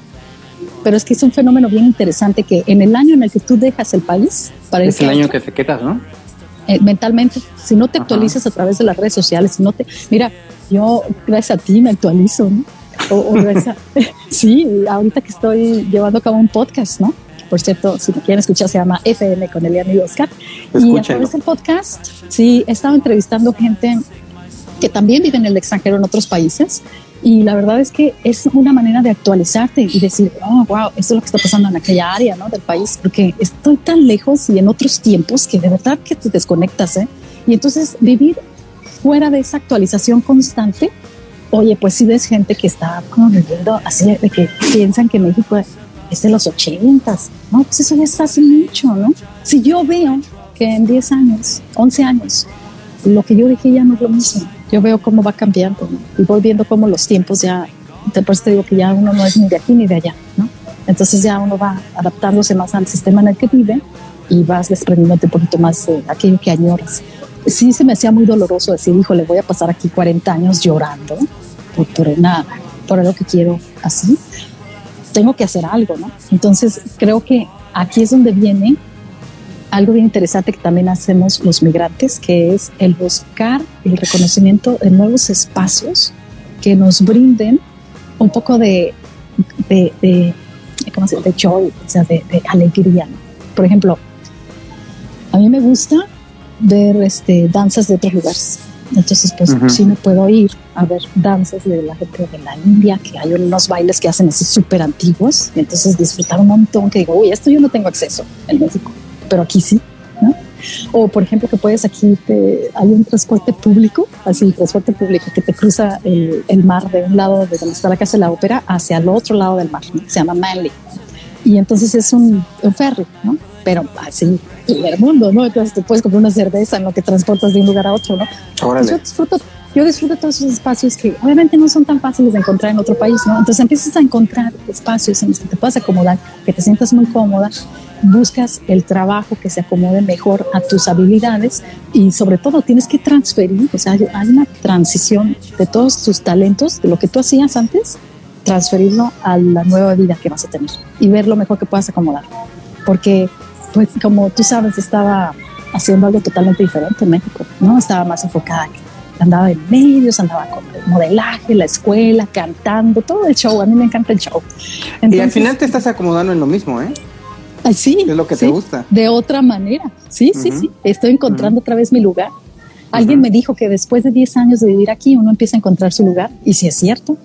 pero es que es un fenómeno bien interesante que en el año en el que tú dejas el país, para es el año que te quedas, ¿no? Eh, mentalmente, si no te actualizas a través de las redes sociales, si no te, mira, yo gracias a ti me actualizo, ¿no? O, sí, ahorita que estoy llevando a cabo un podcast, ¿no? Por cierto, si me quieren escuchar, se llama FM con Eliana y Oscar. Y a través del podcast, sí, he estado entrevistando gente que también vive en el extranjero en otros países y la verdad es que es una manera de actualizarte y decir, oh, wow, esto es lo que está pasando en aquella área ¿no? del país, porque estoy tan lejos y en otros tiempos que de verdad que te desconectas. ¿eh? Y entonces vivir fuera de esa actualización constante, oye, pues si ves gente que está como viviendo así, de que piensan que México es de los ochentas, ¿no? Pues eso ya está hace mucho, ¿no? Si yo veo que en 10 años, 11 años, lo que yo dije ya no es lo mismo yo veo cómo va cambiando y voy viendo cómo los tiempos ya, por eso te digo que ya uno no es ni de aquí ni de allá, ¿no? Entonces ya uno va adaptándose más al sistema en el que vive y vas desprendiéndote un poquito más de aquello que añoras. Sí se me hacía muy doloroso decir, hijo, le voy a pasar aquí 40 años llorando por, por, una, por algo que quiero así. Tengo que hacer algo, ¿no? Entonces creo que aquí es donde viene algo bien interesante que también hacemos los migrantes, que es el buscar el reconocimiento de nuevos espacios que nos brinden un poco de, de, de ¿cómo se De joy, o sea, de, alegría. Por ejemplo, a mí me gusta ver este, danzas de otros lugares. Entonces, pues sí me puedo ir a ver danzas de la gente de la India, que hay unos bailes que hacen así súper antiguos. Y entonces disfrutar un montón, que digo, uy, esto yo no tengo acceso en México pero aquí sí. ¿no? O por ejemplo que puedes aquí, te, hay un transporte público, así transporte público que te cruza el, el, mar de un lado de donde está la casa de la ópera hacia el otro lado del mar, se llama Manly. Y entonces es un, un ferry, ¿no? Pero así, el mundo, ¿no? Entonces te puedes comprar una cerveza en lo que transportas de un lugar a otro, ¿no? Yo disfruto yo disfruto todos esos espacios que obviamente no son tan fáciles de encontrar en otro país, ¿no? Entonces empiezas a encontrar espacios en los que te puedas acomodar, que te sientas muy cómoda, buscas el trabajo que se acomode mejor a tus habilidades y sobre todo tienes que transferir, o sea, hay una transición de todos tus talentos, de lo que tú hacías antes, transferirlo a la nueva vida que vas a tener y ver lo mejor que puedas acomodar. Porque, pues, como tú sabes, estaba haciendo algo totalmente diferente en México, ¿no? Estaba más enfocada andaba en medios, andaba con el modelaje, la escuela, cantando, todo el show. A mí me encanta el show. y al final te estás acomodando en lo mismo, ¿eh? Sí. Es lo que te gusta. De otra manera. Sí, sí, sí. Estoy encontrando otra vez mi lugar. Alguien me dijo que después de 10 años de vivir aquí uno empieza a encontrar su lugar. Y si es cierto,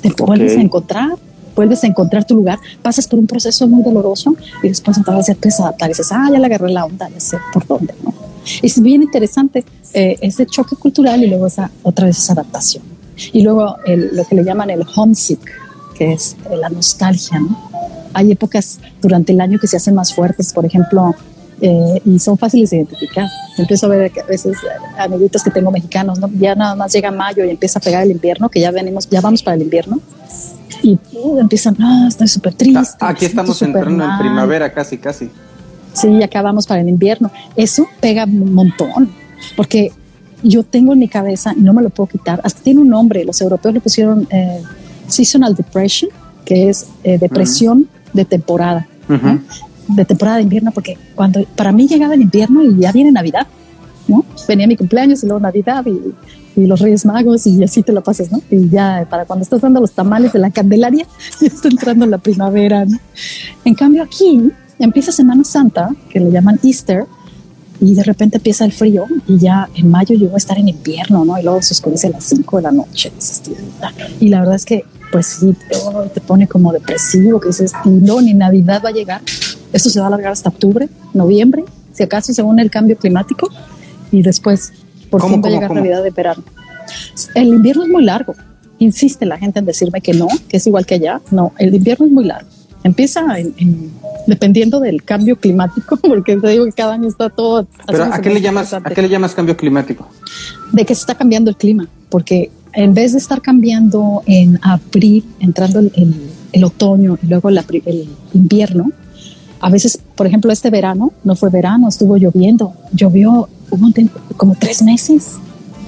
te vuelves a encontrar, vuelves a encontrar tu lugar, pasas por un proceso muy doloroso y después entonces te empiezas a adaptar y dices, ah, ya le agarré la onda, ya sé por dónde, ¿no? Es bien interesante eh, ese choque cultural y luego esa, otra vez esa adaptación. Y luego lo que le llaman el homesick, que es eh, la nostalgia. ¿no? Hay épocas durante el año que se hacen más fuertes, por ejemplo, eh, y son fáciles de identificar. Empiezo a ver que a veces amiguitos que tengo mexicanos, ¿no? ya nada más llega mayo y empieza a pegar el invierno, que ya venimos, ya vamos para el invierno, Y uh, empiezan, no, estoy súper triste. Aquí estamos entrando en primavera casi, casi. Sí, acá vamos para el invierno. Eso pega un montón, porque yo tengo en mi cabeza, y no me lo puedo quitar, hasta tiene un nombre, los europeos le pusieron eh, seasonal depression, que es eh, depresión de temporada, de temporada de invierno, porque cuando para mí llegaba el invierno y ya viene Navidad, ¿no? Venía mi cumpleaños y luego Navidad y, y los Reyes Magos y así te lo pasas, ¿no? Y ya para cuando estás dando los tamales de la Candelaria, ya está entrando la primavera, ¿no? En cambio aquí empieza Semana Santa, que le llaman Easter, y de repente empieza el frío y ya en mayo yo voy a estar en invierno, ¿no? Y luego se oscurece a las 5 de la noche. Y la verdad es que, pues sí, te, pone como depresivo, que dices, no, ni Navidad va a llegar. Esto se va a alargar hasta octubre, noviembre, si acaso según el cambio climático, y después por fin va a llegar Navidad de verano. El invierno es muy largo. Insiste la gente en decirme que no, que es igual que allá. No, el invierno es muy largo. Empieza en, dependiendo del cambio climático, porque te digo que cada año está todo. Pero ¿a qué le llamas a qué le llamas cambio climático? De que se está cambiando el clima, porque en vez de estar cambiando en abril, entrando el, el, otoño y luego el invierno, a veces, por ejemplo, este verano no fue verano, estuvo lloviendo, llovió como tres meses,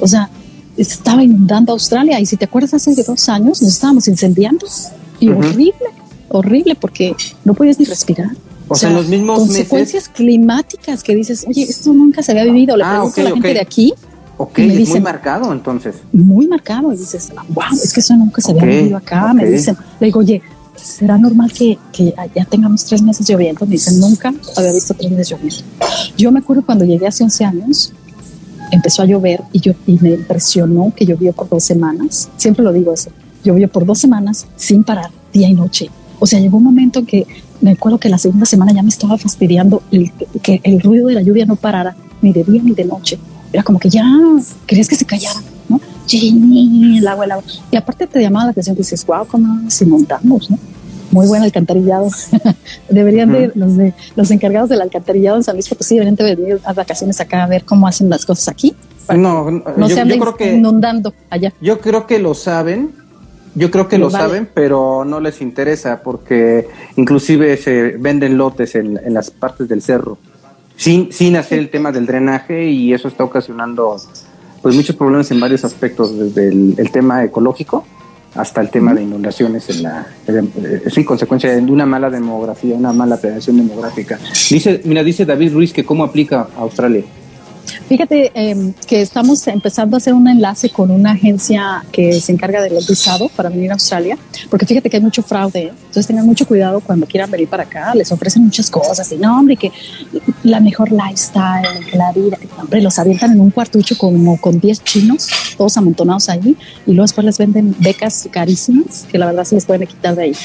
o sea, estaba inundando Australia y si te acuerdas hace dos años nos estábamos incendiando y horrible horrible porque no puedes ni respirar. O, sea, los mismos consecuencias climáticas que dices, oye, esto nunca se había vivido. Le ah, pregunto a la gente de aquí. Ok, me dicen, muy marcado entonces. Muy marcado. Y dices, wow, es que eso nunca se había vivido acá. Me dicen, le digo, oye, ¿será normal que, que, ya tengamos tres meses lloviendo? Me dicen, nunca había visto tres meses lloviendo. Yo me acuerdo cuando llegué hace 11 años, empezó a llover y, yo, y me impresionó que llovió por dos semanas. Siempre lo digo eso. Llovió por dos semanas sin parar, día y noche. O sea, llegó un momento en que me acuerdo que la segunda semana ya me estaba fastidiando el, que el ruido de la lluvia no parara, ni de día ni de noche. Era como que ya querías que se callara, ¿no? el agua, el agua. Y aparte te llamaba la atención, dices, wow, cómo si montamos, ¿no? Muy buen alcantarillado. deberían de, los de los encargados del alcantarillado en San Luis Potosí deberían de venir a vacaciones acá a ver cómo hacen las cosas aquí. No, no yo, se creo que inundando allá. Yo creo que lo saben, yo creo que lo saben, pero no les interesa porque inclusive se venden lotes en, las partes del cerro sin, sin hacer el tema del drenaje y eso está ocasionando pues muchos problemas en varios aspectos, desde el, tema ecológico hasta el tema de inundaciones en la es en consecuencia de una mala demografía, una mala prevención demográfica. Dice, mira, dice David Ruiz que cómo aplica a Australia. Fíjate em, que estamos empezando a hacer un enlace con una agencia que se encarga del visado para venir a Australia, porque fíjate que hay mucho fraude, entonces tengan mucho cuidado cuando quieran venir para acá, les ofrecen muchas cosas y no, hombre, que la mejor lifestyle, la vida, hombre, los avientan en un cuartucho como con 10 chinos, todos amontonados ahí, y luego después les venden becas carísimas, que la verdad se les pueden quitar de ahí.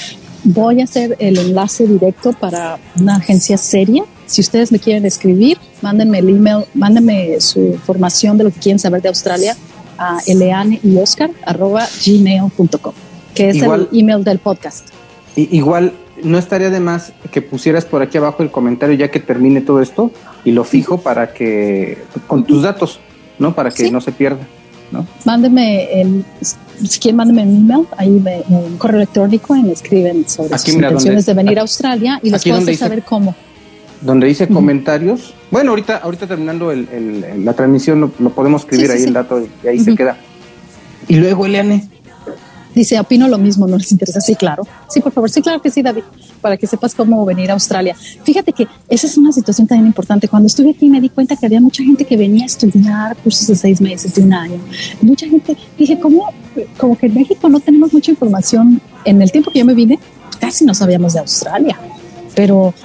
Voy a hacer el enlace directo para una agencia seria si ustedes me quieren escribir, mándenme el email, mándenme su información de lo que quieren saber de Australia a eleane y oscar gmail.com, que es el email del podcast. igual no estaría de más que pusieras por aquí abajo el comentario ya que termine todo esto y lo fijo para que con tus datos, ¿no? Para que no se pierda, ¿no? Mándenme el si quieren mándenme un email, ahí me, un correo electrónico y me escriben sobre sus intenciones de venir a Australia y les puedo hacer saber cómo donde dice comentarios. Bueno, ahorita, ahorita terminando el, la transmisión lo, podemos escribir ahí el dato y ahí se queda. Y luego, Eliane. Dice, opino lo mismo, no les interesa. Sí, claro. Sí, por favor. Sí, claro que sí, David, para que sepas cómo venir a Australia. Fíjate que esa es una situación también importante. Cuando estuve aquí me di cuenta que había mucha gente que venía a estudiar cursos de seis meses, de un año. Mucha gente, dije, ¿cómo? Como que en México no tenemos mucha información. En el tiempo que yo me vine, casi no sabíamos de Australia. Pero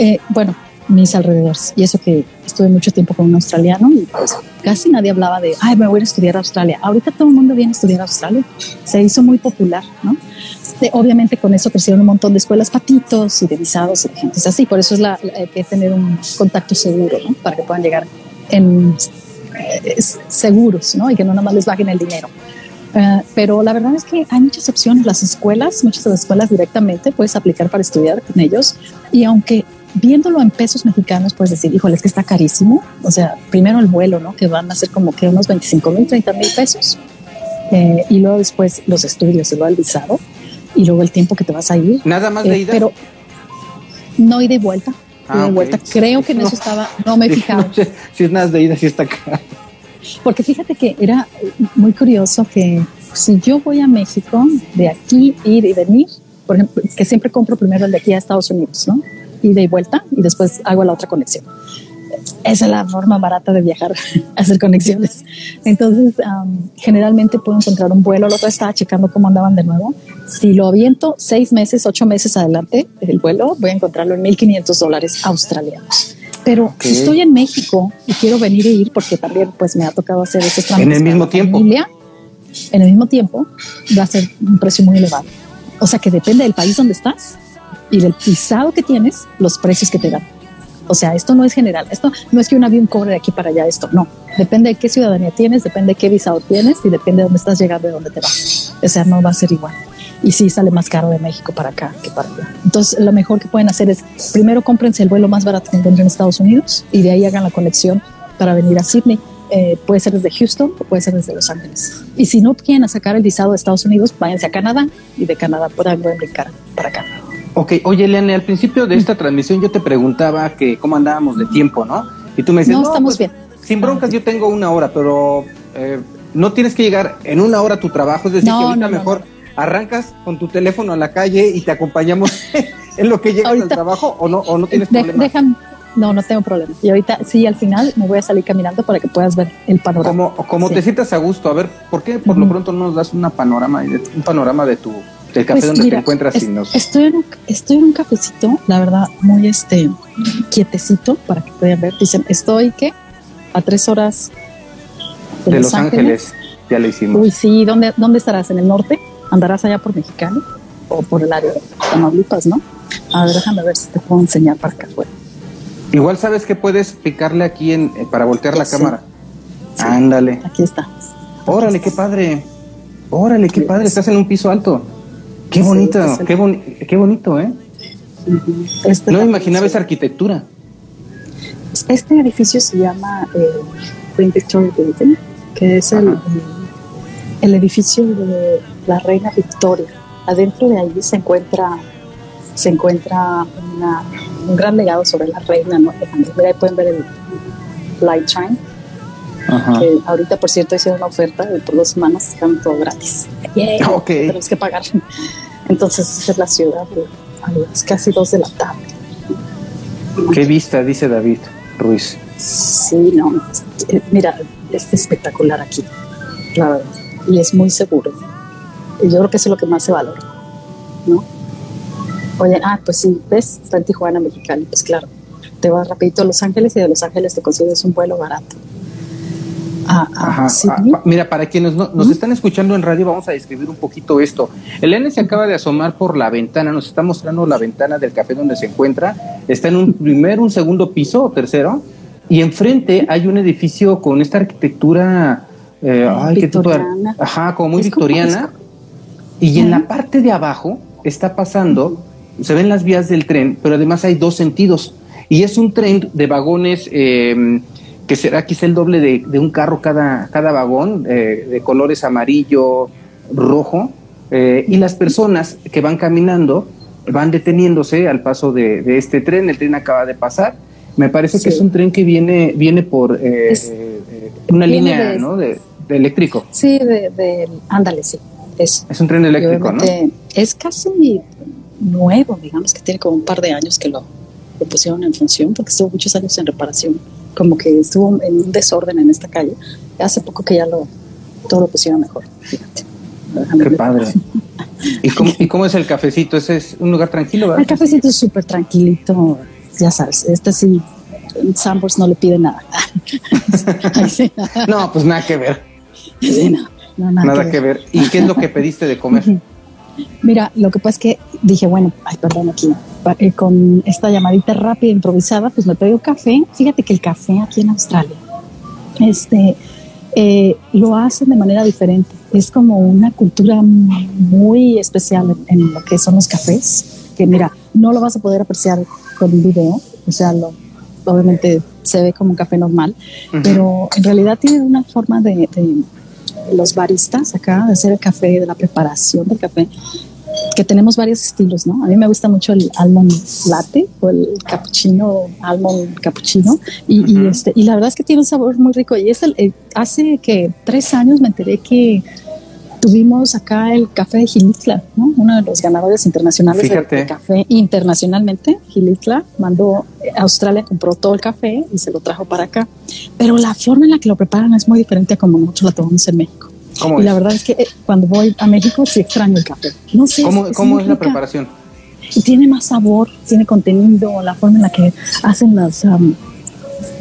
eh, bueno, mis alrededores. Y eso que estuve mucho tiempo con un australiano y pues casi nadie hablaba de, ay, me voy a estudiar a Australia. Ahorita todo el mundo viene a estudiar a Australia. Se hizo muy popular, ¿no? obviamente con eso crecieron un montón de escuelas patitos y de visados y de gente así. Por eso es la, hay que tener un contacto seguro, ¿no? Para que puedan llegar en, eh, seguros, ¿no? Y que no nada más les bajen el dinero. Eh, pero la verdad es que hay muchas opciones. Las escuelas, muchas de las escuelas directamente puedes aplicar para estudiar con ellos. Y aunque viéndolo en pesos mexicanos, puedes decir, híjole, es que está carísimo. O sea, primero el vuelo, ¿no? Que van a ser como que unos 25 mil, 30 mil pesos. Eh, y luego después los estudios y luego el visado. y luego el tiempo que te vas a ir. Nada más de Eh, ida. Pero no ida y vuelta. Ah, ida y ok. vuelta. Creo que en eso No. estaba, no me he fijado. No sé, si es nada de ida, si está acá. Porque fíjate que era muy curioso que si yo voy a México, de aquí ir y venir, por ejemplo, que siempre compro primero el de aquí a Estados Unidos, ¿no? Ida y vuelta y después hago la otra conexión. Esa es la forma barata de viajar, hacer conexiones. Entonces, am, generalmente puedo encontrar un vuelo. La otra estaba checando cómo andaban de nuevo. Si lo aviento seis meses, ocho meses adelante, el vuelo, voy a encontrarlo en 1.500 dólares australianos. Pero si Ok. estoy en México y quiero venir e ir, porque también pues me ha tocado hacer esos trámites el para mismo tiempo. familia, en el mismo tiempo va a ser un precio muy elevado. O sea que depende del país donde estás y del visado que tienes, los precios que te dan. O sea, esto no es general. Esto no es que un avión cobre de aquí para allá. Esto no. Depende de qué ciudadanía tienes, depende de qué visado tienes y depende de dónde estás llegando y dónde te vas. O sea, no va a ser igual. Y sí sale más caro de México para acá que para allá. Entonces, lo mejor que pueden hacer es primero cómprense el vuelo más barato que encuentren en Estados Unidos y de ahí hagan la conexión para venir a Sydney. Eh, puede ser desde Houston o puede ser desde Los Ángeles. Y si no quieren sacar el visado de Estados Unidos, váyanse a Canadá y de Canadá puedan brincar para acá. Ok, oye, Elena, al principio de esta transmisión yo te preguntaba que cómo andábamos de tiempo, ¿no? Y tú me dices, No, estamos bien. Sin broncas, yo tengo una hora, pero eh, no tienes que llegar en una hora a tu trabajo, es decir, No, que ahorita no, no, mejor arrancas con tu teléfono a la calle y te acompañamos en lo que llegas al Ahorita- trabajo o no, o no tienes De- problema. no, no tengo problema. Y ahorita sí, al final me voy a salir caminando para que puedas ver el panorama. Como, como Sí. te sientas a gusto, a ver, ¿por qué por lo pronto no nos das una panorama, un panorama de tu del café Pues donde mira, te encuentras es- y nos estoy, en un, estoy en un cafecito, la verdad, muy este quietecito para que puedan ver. Dicen, estoy que a tres horas de, de Los Ángeles. Ya lo hicimos. Uy, sí, ¿dónde, ¿dónde estarás? ¿En el norte? ¿Andarás allá por Mexicali? ¿O por el área de Tamaulipas, no? A ver, déjame ver si te puedo enseñar para acá afuera. Igual sabes que puedes picarle aquí en, eh, para voltear la Sí. cámara. Sí. Ándale. Aquí está. Órale, qué padre. Órale, qué padre. Estás en un piso alto. Qué bonito, qué, boni- qué bonito, ¿eh? Este No imaginaba es- esa arquitectura. Este edificio se llama eh, Queen Victoria Building, que es el, Ajá. el edificio de la reina Victoria. Adentro de ahí se encuentra se encuentra una- un gran legado sobre la reina. ¿no? Mira, ahí pueden ver el Light Train, Ahorita, por cierto, hicieron una oferta de por dos semanas, están todo gratis. Yay, Ok. Tenemos que pagar. Entonces, esa es la ciudad de- a las casi dos de la tarde. Qué vista, dice David Ruiz. Sí, no. eh, Mira, es espectacular aquí, la verdad. Y es muy seguro. Y yo creo que eso es lo que más se valora, ¿no? Oye, ah, pues sí, ¿ves? Está en Tijuana, Mexicali. Pues claro, te vas rapidito a Los Ángeles y de Los Ángeles te consigues un vuelo barato. Ajá. Sydney. Ah, mira, para quienes no- nos están escuchando en radio, vamos a describir un poquito esto. Elena se acaba de asomar por la ventana, nos está mostrando la ventana del café donde se encuentra. Está en un primer, un segundo piso o tercero, y enfrente hay un edificio con esta arquitectura. eh, ay, qué tipo de- Victoriana. Ajá, como muy Es como- victoriana. Y en la parte de abajo está pasando, se ven las vías del tren, pero además hay dos sentidos. Y es un tren de vagones eh, que será quizá el doble de, de un carro cada, cada vagón, eh, de colores amarillo, rojo. eh, y las personas que van caminando van deteniéndose al paso de, de este tren. El tren acaba de pasar. Me parece que es un tren que viene, viene por eh, Es- eh, una viene línea de- ¿no? de, eléctrico. Sí, de, de- ándale, sí. Es, Es un tren eléctrico, ¿no? Es casi nuevo, digamos que tiene como un par de años que lo, lo pusieron en función, porque estuvo muchos años en reparación. Como que estuvo en un desorden en esta calle. Hace poco que ya lo todo lo pusieron mejor. Fíjate. Qué padre. ¿Y cómo, ¿Y cómo es el cafecito? ¿Ese es un lugar tranquilo, El cafecito es súper tranquilito, ya sabes. Este sí, Sambors no le pide nada. No, pues nada que ver. Sí, no, no, nada, Nada que ver. ¿Y qué es lo que pediste de comer? Mira, lo que pasa es que dije, bueno, ay, perdón, aquí, eh, con esta llamadita rápida, improvisada, pues me pedí un café. Fíjate que el café aquí en Australia, este, eh, lo hacen de manera diferente. Es como una cultura muy especial en, en lo que son los cafés, que mira, no lo vas a poder apreciar con un video, o sea, lo, obviamente se ve como un café normal, pero en realidad tiene una forma de, de los baristas acá, de hacer el café, de la preparación del café, que tenemos varios estilos, ¿no? A mí me gusta mucho el almond latte o el cappuccino, almond cappuccino, y, y este, y la verdad es que tiene un sabor muy rico. Y es el, eh, hace que tres años me enteré que tuvimos acá el café de Gilitla, ¿no? uno de los ganadores internacionales de, café internacionalmente. Gilitla mandó a Australia, compró todo el café y se lo trajo para acá. Pero la forma en la que lo preparan es muy diferente a como nosotros lo tomamos en México. y la verdad es que eh, cuando voy a México sí extraño el café. No sé. ¿Cómo, es, cómo es la preparación? Y tiene más sabor, tiene contenido, la forma en la que hacen las... Um,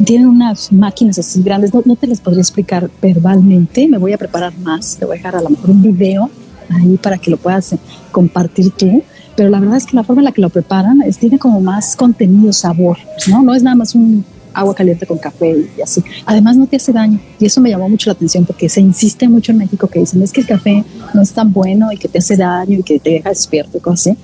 tienen unas máquinas así grandes, no, te las podría explicar verbalmente, me voy a preparar más, te voy a dejar a lo mejor un video ahí para que lo puedas eh, compartir tú, pero la verdad es que la forma en la que lo preparan es, tiene como más contenido, sabor, ¿no? No es nada más un agua caliente con café y así. Además no te hace daño y eso me llamó mucho la atención porque se insiste mucho en México que dicen es que el café no es tan bueno y que te hace daño y que te deja despierto y cosas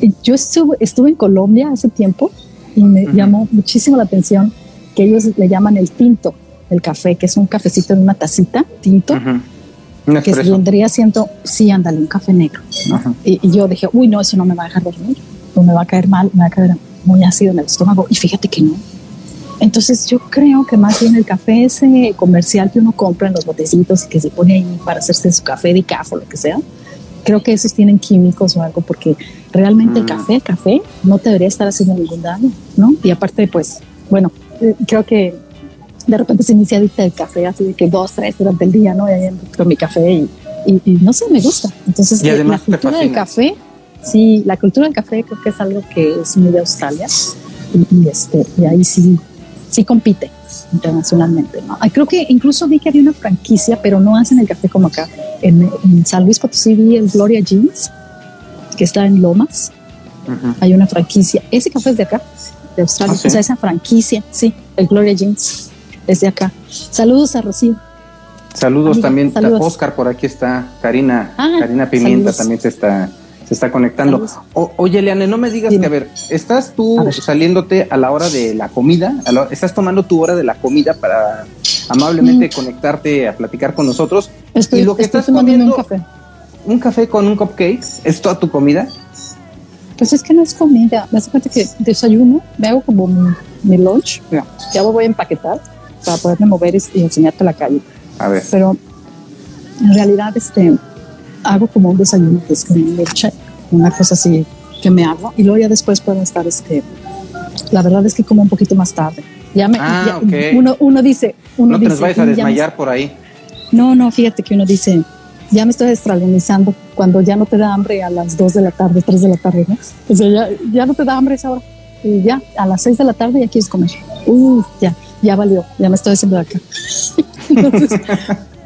así. yo estuve, estuve en Colombia hace tiempo y me llamó muchísimo la atención que ellos le llaman el tinto, el café, que es un cafecito en una tacita, tinto, que vendría siendo, sí, ándale, un café negro. Y, yo dije, uy, no, eso no me va a dejar dormir, no me va a caer mal, me va a caer muy ácido en el estómago. Y fíjate que no. Entonces yo creo que más bien el café ese comercial que uno compra en los botecitos y que se pone ahí para hacerse su café de café o lo que sea, creo que esos tienen químicos o algo porque realmente el mm. café, el café no te debería estar haciendo ningún daño, ¿no? Y aparte, pues, bueno, eh, creo que de repente se inicia adicta el café, así de que dos, tres durante el día, ¿no? Y ahí con mi café y, y, no sé, me gusta. Entonces, eh, la cultura del café, sí, la cultura del café creo que es algo que es muy de Australia y, este, y ahí sí, sí compite internacionalmente. ¿no? Creo que incluso vi que había una franquicia, pero no hacen el café como acá. En, en San Luis Potosí vi el Gloria Jeans, que está en Lomas. Hay una franquicia. Ese café es de acá, de Australia. ¿Ah, o sea, esa franquicia, sí, el Gloria Jeans, es de acá. Saludos a Rocío. Saludos también, Oscar, por aquí está, Karina, ah, Karina Pimienta también se está, se está conectando. oye, Leane, no me digas que, a ver, estás tú saliéndote a la hora de la comida, estás tomando tu hora de la comida para amablemente mm. conectarte a platicar con nosotros. y lo que estás comiendo, un café un café con un cupcake es toda tu comida. Pues es que no es comida. Me hace cuenta que desayuno, me hago como mi, lunch. Ya voy a empaquetar para poderme mover y, enseñarte la calle. A ver. Pero en realidad este, hago como un desayuno que es con leche, una cosa así que me hago. Y luego ya después puedo estar, este, la verdad es que como un poquito más tarde. Ya me, ah, uno, uno dice... Uno no te nos vayas a desmayar por ahí. No, no, fíjate que uno dice, ya me estoy estralizando cuando ya no te da hambre a las 2 de la tarde, 3 de la tarde, ¿no? O sea, ya, ya no te da hambre esa hora. Y ya a las 6 de la tarde ya quieres comer. Uh, ya, ya valió, ya me estoy haciendo de acá. Entonces,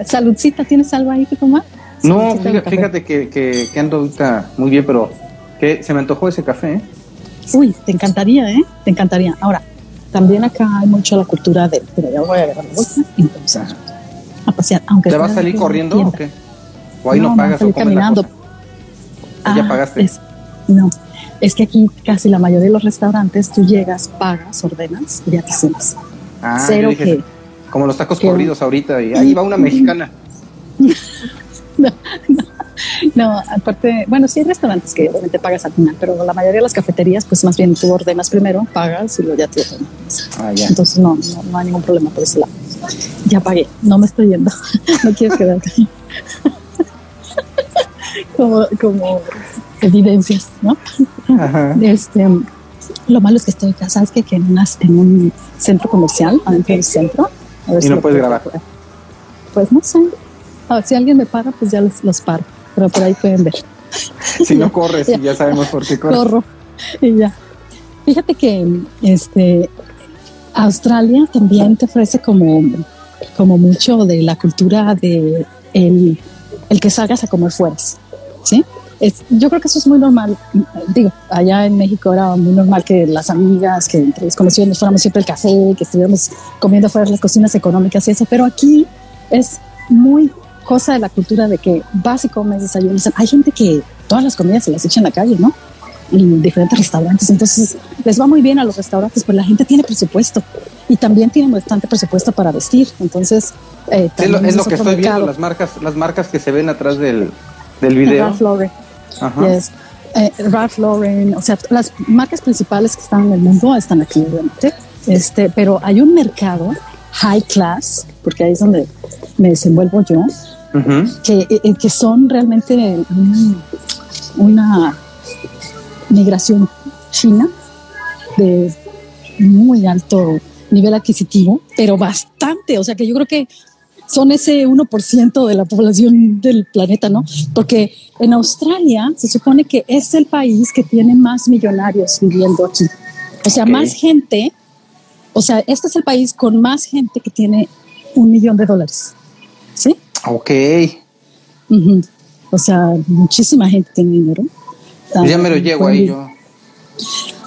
saludcita, ¿tienes algo ahí que tomar? No, fíjate, que, que, ando ahorita muy bien, pero que se me antojó ese café. ¿eh? Uy, te encantaría, ¿eh? Te encantaría. Ahora, también acá hay mucho la cultura de, pero ya voy a agarrar la bolsa, entonces, a pasear. Aunque ¿Te vas a salir corriendo o qué? ¿O ahí no, pagas o caminando. ¿Ya ah, pagaste? no, es que aquí casi la mayoría de los restaurantes tú llegas, pagas, ordenas y ya te sientas. Ah, Cero que, como los tacos corridos ahorita y ahí va una mexicana. no, no, aparte, bueno, sí hay restaurantes que obviamente pagas al final, pero la mayoría de las cafeterías, pues más bien tú ordenas primero, pagas y luego ya te ordenas. Ah, ya. Entonces no, no, no, hay ningún problema por ese lado. Ya pagué, no me estoy yendo, no quiero quedarte como, como evidencias, ¿no? Este, lo malo es que estoy acá, ¿sabes que, que en, en un centro comercial, adentro del centro. y no puedes grabar. Pues no sé. si alguien me para, pues ya los, los paro. Pero por ahí pueden ver. si no corres, ya, ya sabemos por qué corres. Corro y ya. Fíjate que este Australia también te ofrece como, como mucho de la cultura de el el que salgas a comer fuera, ¿sí? Es, yo creo que eso es muy normal. Digo, allá en México era muy normal que las amigas, que entre desconocidos nos fuéramos siempre el café, que estuviéramos comiendo fuera las cocinas económicas y eso, pero aquí es muy cosa de la cultura de que vas y comes, desayunas. Hay gente que todas las comidas se las echa en la calle, ¿no? En diferentes restaurantes. Entonces, les va muy bien a los restaurantes, pues la gente tiene presupuesto y también tiene bastante presupuesto para vestir. Entonces, eh, es lo, que estoy viendo, las marcas, las marcas que se ven atrás del, del video. Yes. Eh, Ralph Lauren, o sea, las marcas principales que están en el mundo están aquí, obviamente. Este, pero hay un mercado high class, porque ahí es donde me desenvuelvo yo, que, eh, eh, que, son realmente una migración china de muy alto nivel adquisitivo, pero bastante, o sea que yo creo que son ese 1% de la población del planeta, ¿no? Porque en Australia se supone que es el país que tiene más millonarios viviendo aquí. O sea, más gente, o sea, este es el país con más gente que tiene un millón de dólares. ¿Sí? Ok. O sea, muchísima gente tiene dinero. Ya me lo llego ahí yo.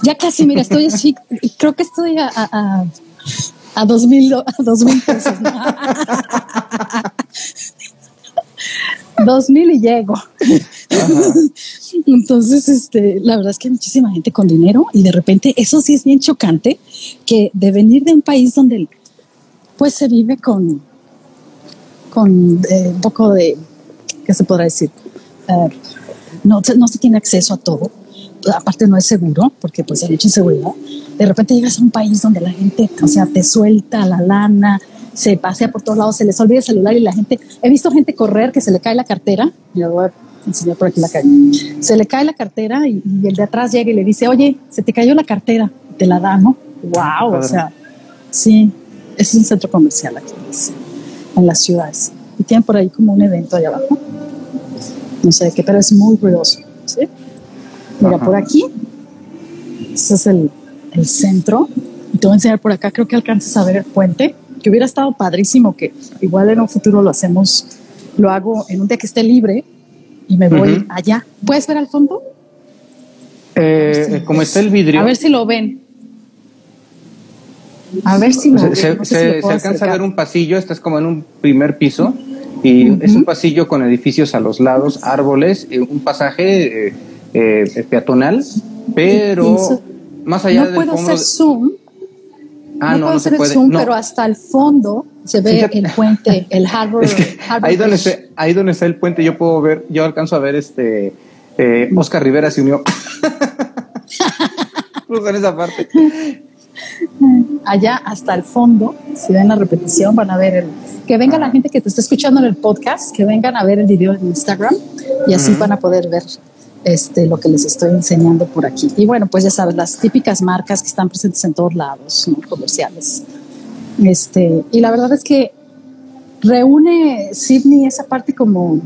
Ya casi, mira, estoy así, creo que estoy a a dos mil, a dos mil pesos. dos mil y llego. Entonces, este, la verdad es que hay muchísima gente con dinero y de repente eso sí es bien chocante que de venir de un país donde pues se vive con, con eh, un poco de, ¿qué se podrá decir? Eh, no, no se tiene acceso a todo aparte no es seguro, porque pues hay mucha inseguridad. De repente llegas a un país donde la gente, o sea, te suelta la lana, se pasea por todos lados, se les olvida el celular y la gente, he visto gente correr que se le cae la cartera, yo voy a enseñar por aquí la calle, se le cae la cartera y, el de atrás llega y le dice, oye, se te cayó la cartera, te la da, ¿no? Wow, o sea, sí, es un centro comercial aquí, en las ciudades. Y tienen por ahí como un evento allá abajo, no sé de qué, pero es muy ruidoso, ¿sí? Mira, por aquí, ese es el, el, centro. Y te voy a enseñar por acá, creo que alcanzas a ver el puente, que hubiera estado padrísimo que igual en un futuro lo hacemos, lo hago en un día que esté libre y me voy allá. ¿Puedes ver al fondo? Eh, como está el vidrio. A ver si lo ven. A ver si lo se, ven. se, alcanza a ver un pasillo, estás como en un primer piso y es un pasillo con edificios a los lados, árboles, un pasaje. Eh, eh, peatonal, pero más allá no puedo hacer zoom. Ah, no, no, puedo hacer zoom, pero hasta el fondo se ve el puente, el Harbor. ahí, donde está, ahí donde está el puente, yo puedo ver, yo alcanzo a ver este. Eh, Oscar Rivera se unió. Justo en esa parte. Allá hasta el fondo, si ven la repetición, van a ver el, que venga la gente que te está escuchando en el podcast, que vengan a ver el video en Instagram y así van a poder ver este, lo que les estoy enseñando por aquí. Y bueno, pues ya sabes, las típicas marcas que están presentes en todos lados, comerciales. Este, y la verdad es que reúne Sydney esa parte como,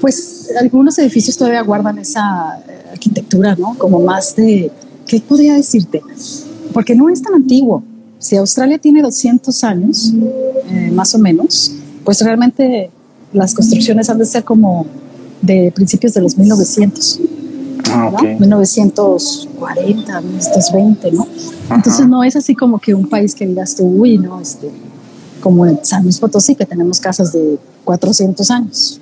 pues algunos edificios todavía guardan esa eh, arquitectura, ¿no? Como más de, ¿qué podría decirte? Porque no es tan antiguo. Si Australia tiene 200 años, eh, más o menos, pues realmente las construcciones han de ser como de principios de los 1900. Ah, 1940, 1920, ¿no? Entonces no es así como que un país que digas tú, uy, no, este, como en San Luis Potosí, que tenemos casas de 400 años,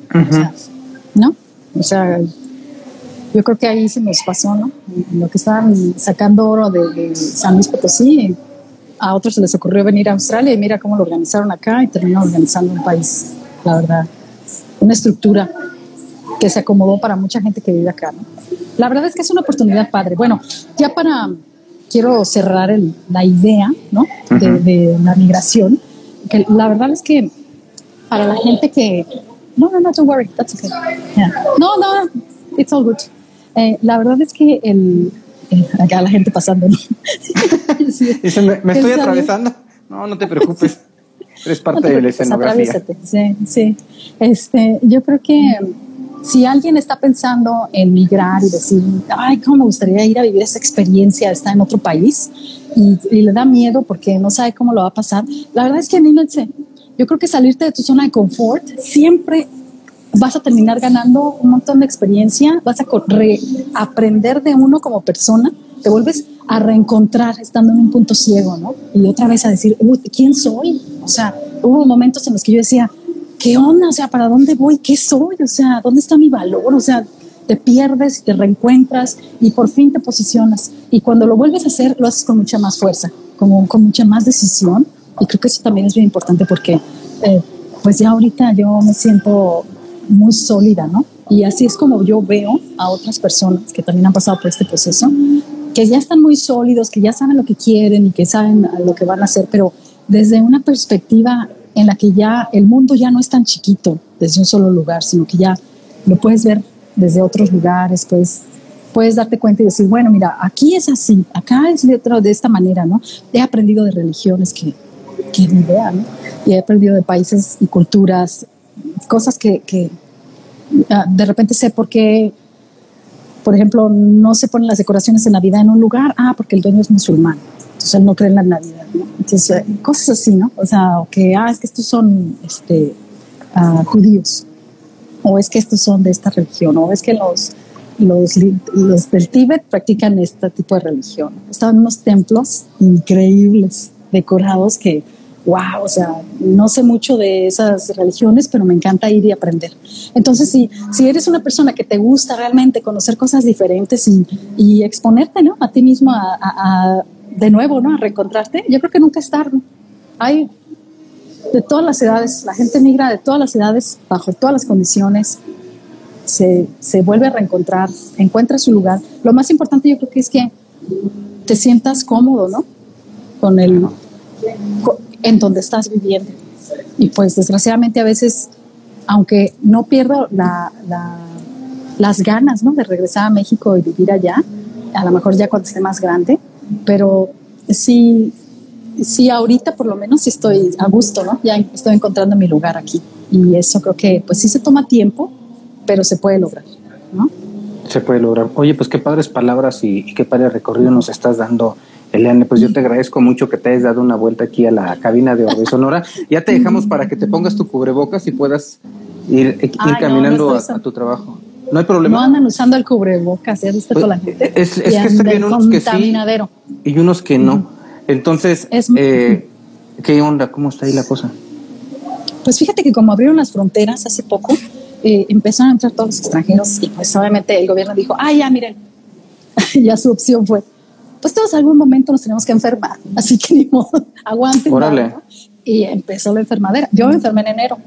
¿no? O sea, yo creo que ahí se nos pasó, ¿no? Lo que estaban sacando oro de, San Luis Potosí, a otros se les ocurrió venir a Australia y mira cómo lo organizaron acá y terminaron organizando un país, la verdad, una estructura que se acomodó para mucha gente que vive acá. La verdad es que es una oportunidad padre. Bueno, ya para, quiero cerrar la idea ¿no? de, la migración, que la verdad es que para la gente que... No, no, no, don't worry, that's okay. No, no, it's all good. Eh, la verdad es que el, acá la gente pasando, ¿no? me, estoy atravesando. No, no te preocupes. Eres parte de la escenografía. Sí, sí. Este, yo creo que si alguien está pensando en migrar y decir, ay, cómo me gustaría ir a vivir esa experiencia, está en otro país y, le da miedo porque no sabe cómo lo va a pasar, la verdad es que anímense. Yo creo que salirte de tu zona de confort siempre vas a terminar ganando un montón de experiencia, vas a aprender de uno como persona, te vuelves a reencontrar estando en un punto ciego, ¿no? Y otra vez a decir, ¿quién soy? O sea, hubo momentos en los que yo decía, ¿qué onda? O sea, ¿para dónde voy? ¿Qué soy? O sea, ¿dónde está mi valor? O sea, te pierdes, te reencuentras y por fin te posicionas. Y cuando lo vuelves a hacer, lo haces con mucha más fuerza, como, con mucha más decisión. Y creo que eso también es muy importante porque, eh, pues ya ahorita yo me siento muy sólida, ¿no? Y así es como yo veo a otras personas que también han pasado por este proceso, que ya están muy sólidos, que ya saben lo que quieren y que saben lo que van a hacer, pero desde una perspectiva en la que ya el mundo ya no es tan chiquito desde un solo lugar, sino que ya lo puedes ver desde otros lugares, pues puedes darte cuenta y decir, bueno, mira, aquí es así, acá es de, de esta manera, ¿no? He aprendido de religiones que, que ni idea, ¿no? Y he aprendido de países y culturas, cosas que, que uh, de repente sé por qué, por ejemplo, no se ponen las decoraciones de Navidad en un lugar, ah, porque el dueño es musulmán, entonces él no cree en la Navidad, ¿no? Entonces, cosas así, ¿no? O sea, que, ah, es que estos son este, uh, judíos, o es que estos son de esta religión, o es que los los, los del Tíbet practican este tipo de religión. Estaban unos templos increíbles, decorados que, wow, o sea, no sé mucho de esas religiones, pero me encanta ir y aprender. Entonces, si, si eres una persona que te gusta realmente conocer cosas diferentes y, y exponerte ¿no? a ti mismo a, de nuevo, ¿no? a reencontrarte, yo creo que nunca es tarde. Hay de todas las edades, la gente migra de todas las edades, bajo todas las condiciones, se, se vuelve a reencontrar, encuentra su lugar. Lo más importante yo creo que es que te sientas cómodo, ¿no? Con el, en donde estás viviendo. Y pues desgraciadamente a veces, aunque no pierdo la, la, las ganas, ¿no? De regresar a México y vivir allá, a lo mejor ya cuando esté más grande, pero sí, sí ahorita por lo menos estoy a gusto, ¿no? Ya estoy encontrando mi lugar aquí. Y eso creo que pues sí se toma tiempo, pero se puede lograr, ¿no? Se puede lograr. Oye, pues qué padres palabras y, qué padre recorrido nos estás dando, Eliane. Pues yo te agradezco mucho que te hayas dado una vuelta aquí a la cabina de Orbe Sonora. Ya te dejamos para que te pongas tu cubrebocas y puedas ir, ir caminando a, tu trabajo. No hay problema. No andan usando el cubrebocas, ya viste toda la gente. Es, es que está bien unos que sí y unos que no. Entonces, eh, ¿qué onda? ¿Cómo está ahí la cosa? Pues fíjate que como abrieron las fronteras hace poco, eh, empezaron a entrar todos los extranjeros y pues obviamente el gobierno dijo, ah, ya miren, ya su opción fue, pues todos algún momento nos tenemos que enfermar, así que ni modo, aguanten. Y empezó la enfermadera. Yo me enfermé en enero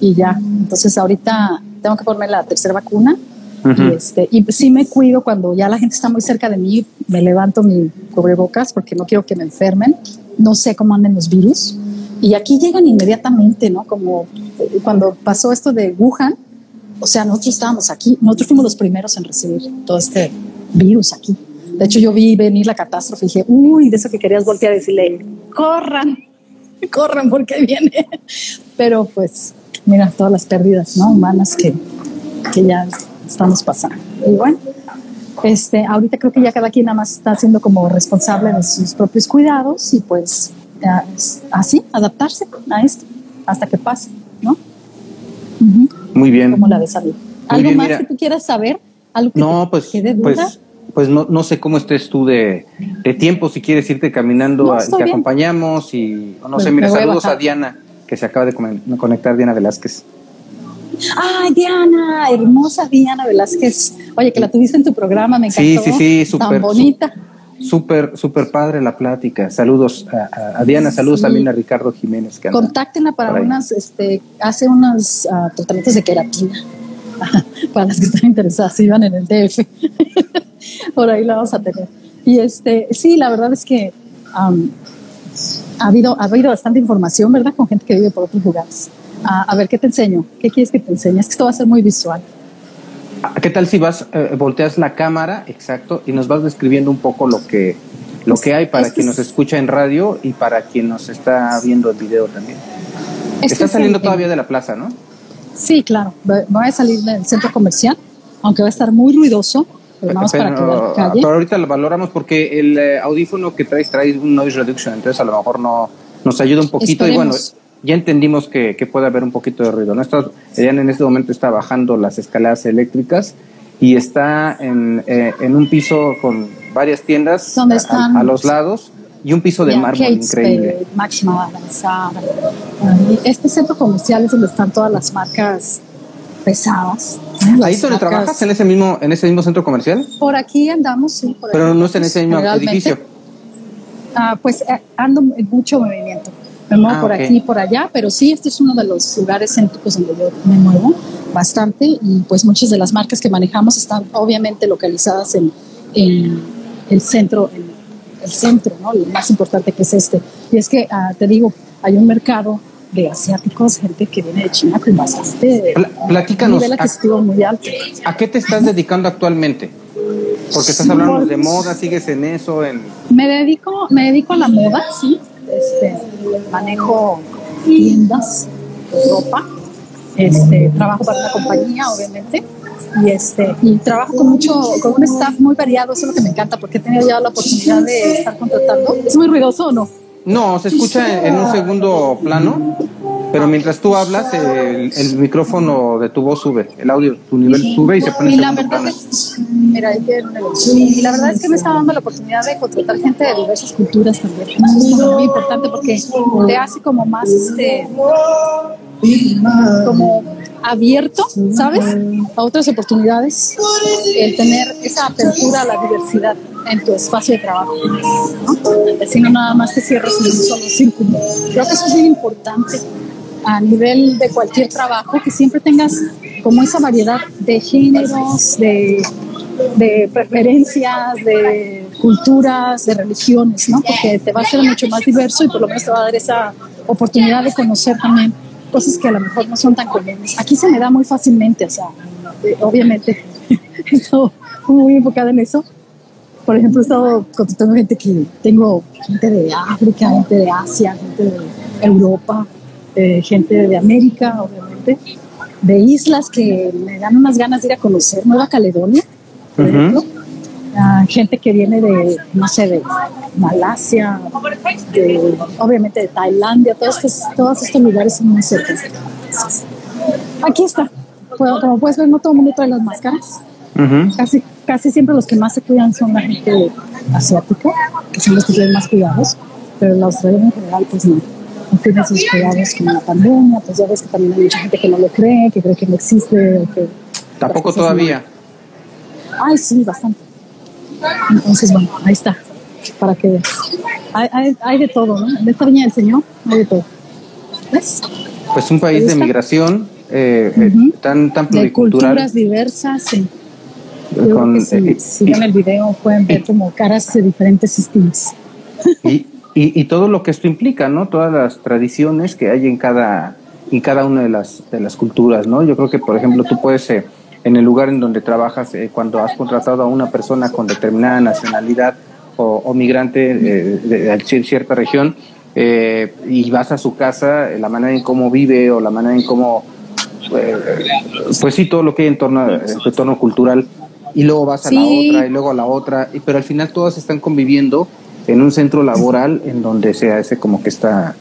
y ya, entonces ahorita tengo que ponerme la tercera vacuna. Y, este, y sí me cuido cuando ya la gente está muy cerca de mí, me levanto mi cubrebocas porque no quiero que me enfermen. No sé cómo anden los virus. Y aquí llegan inmediatamente, ¿no? Como eh, cuando pasó esto de Wuhan, o sea, nosotros estábamos aquí, nosotros fuimos los primeros en recibir todo este virus aquí. De hecho, yo vi venir la catástrofe y dije, uy, de eso que querías voltear a decirle, corran, corran porque viene. Pero pues, mira, todas las pérdidas ¿no? humanas que, que ya estamos pasando. Y bueno, este, ahorita creo que ya cada quien nada más está siendo como responsable de sus propios cuidados y pues así, adaptarse a esto hasta que pase, ¿no? Muy bien. ¿Cómo la ves, ¿Algo más que tú quieras saber? ¿Algo que no, pues, pues, pues no, no, sé cómo estés tú de, de tiempo, si quieres irte caminando, y te acompañamos y no sé, mira, saludos a, Diana, que se acaba de conectar, Diana Velázquez. Ay, Diana, hermosa Diana Velázquez. Oye, que la tuviste en tu programa, me encantó. Sí, sí, sí, súper. Tan bonita. Súper, súper padre la plática. Saludos a, Diana, saludos también a Ricardo Jiménez. Que Contáctenla para unas, este, hace unos uh, tratamientos de queratina. para las que están interesadas, iban en el DF. Por ahí la vamos a tener. Y este, sí, la verdad es que um, ha, habido, ha habido bastante información, ¿verdad? Con gente que vive por otros lugares. Uh, a ver, ¿qué te enseño? ¿Qué quieres que te enseñe? Es que esto va a ser muy visual. ¿Qué tal si vas, eh, volteas la cámara, exacto, y nos vas describiendo un poco lo que, lo que hay para quien nos escucha en radio y para quien nos está viendo el video también? Estás saliendo todavía de la plaza, ¿no? Sí, claro. Voy a salir del centro comercial, aunque va a estar muy ruidoso. Pero, vamos para que calle. pero ahorita lo valoramos porque el eh, audífono que traes trae un noise reduction, entonces a lo mejor no nos ayuda un poquito y bueno, ya entendimos que, puede haber un poquito de ruido. ¿no? en este momento está bajando las escaleras eléctricas y está en, eh, un piso con varias tiendas a, los lados y un piso de mármol increíble. Máxima avanzada. Este centro comercial es donde están todas las marcas pesadas. ¿Ahí donde trabajas en ese mismo en ese mismo centro comercial? Por aquí andamos, sí. Pero no está en ese mismo edificio. Ah, pues eh, ando en mucho movimiento me muevo ah, por aquí y por allá, pero sí, este es uno de los lugares céntricos donde yo me muevo. bastante y pues muchas de las marcas que manejamos están obviamente localizadas en, en el centro, en el centro, ¿no? Lo más importante que es este. Y es que, ah, te digo, hay un mercado de asiáticos, gente que viene de China con bastante Platícanos, nivel adquisitivo muy alto. ¿A qué te estás dedicando actualmente? Porque estás hablando de moda, sigues en eso, en... Me dedico, me dedico a la moda, sí. Este, manejo tiendas, ropa, este, trabajo para una compañía, obviamente, y este y trabajo con mucho con un staff muy variado eso es lo que me encanta porque he tenido ya la oportunidad de estar contratando es muy ruidoso o no no se escucha en, un segundo plano pero mientras tú hablas el, el, micrófono de tu voz sube el audio tu nivel sube y se pone y la verdad es, mira y la verdad es que me está dando la oportunidad de contratar gente de diversas culturas también. Eso es muy importante porque te hace como más este como abierto, ¿sabes? A otras oportunidades, el tener esa apertura a la diversidad en tu espacio de trabajo, ¿no? Si no nada más te cierras en un solo círculo. Creo que eso es muy importante a nivel de cualquier trabajo, que siempre tengas como esa variedad de géneros, de, de preferencias, de culturas, de religiones, ¿no? Porque te va a hacer mucho más diverso y por lo menos te va a dar esa oportunidad de conocer también cosas que a lo mejor no son tan comunes. Aquí se me da muy fácilmente, o sea, eh, obviamente he estado muy enfocada en eso. Por ejemplo, he estado contratando gente que tengo gente de África, gente de Asia, gente de Europa, eh, gente de América, obviamente, de islas que me dan unas ganas de ir a conocer, Nueva Caledonia, por ejemplo gente que viene de, no sé, de Malasia, obviamente de Tailandia, todos estos, todos estos lugares son muy cerca. Aquí está. Como puedes ver, no todo el mundo trae las máscaras. casi, casi siempre los que más se cuidan son la gente asiática, que son los que tienen más cuidados, pero la australiana en general, pues no. No tiene esos cuidados con la pandemia, pues ya ves que también hay mucha gente que no lo cree, que cree que no existe. Que Tampoco todavía. Ay, sí, bastante. Entonces, bueno, ahí está, para que veas. Hay, hay, de todo, ¿no? En esta viña del Señor hay de todo. ¿Ves? Pues un país de migración eh, eh, tan, tan pluricultural. De culturas diversas, sí. Con, si, eh, si ven el video pueden ver como caras de diferentes estilos. Y, y, y, todo lo que esto implica, ¿no? Todas las tradiciones que hay en cada, en cada una de las, de las culturas, ¿no? Yo creo que, por ejemplo, tú puedes en el lugar en donde trabajas, eh, cuando has contratado a una persona con determinada nacionalidad o, migrante eh, de, cierta región eh, y vas a su casa, la manera en cómo vive o la manera en cómo, pues sí, todo lo que hay en torno a su entorno cultural y luego vas a la otra y luego a la otra, y, pero al final todas están conviviendo en un centro laboral en donde se hace como que está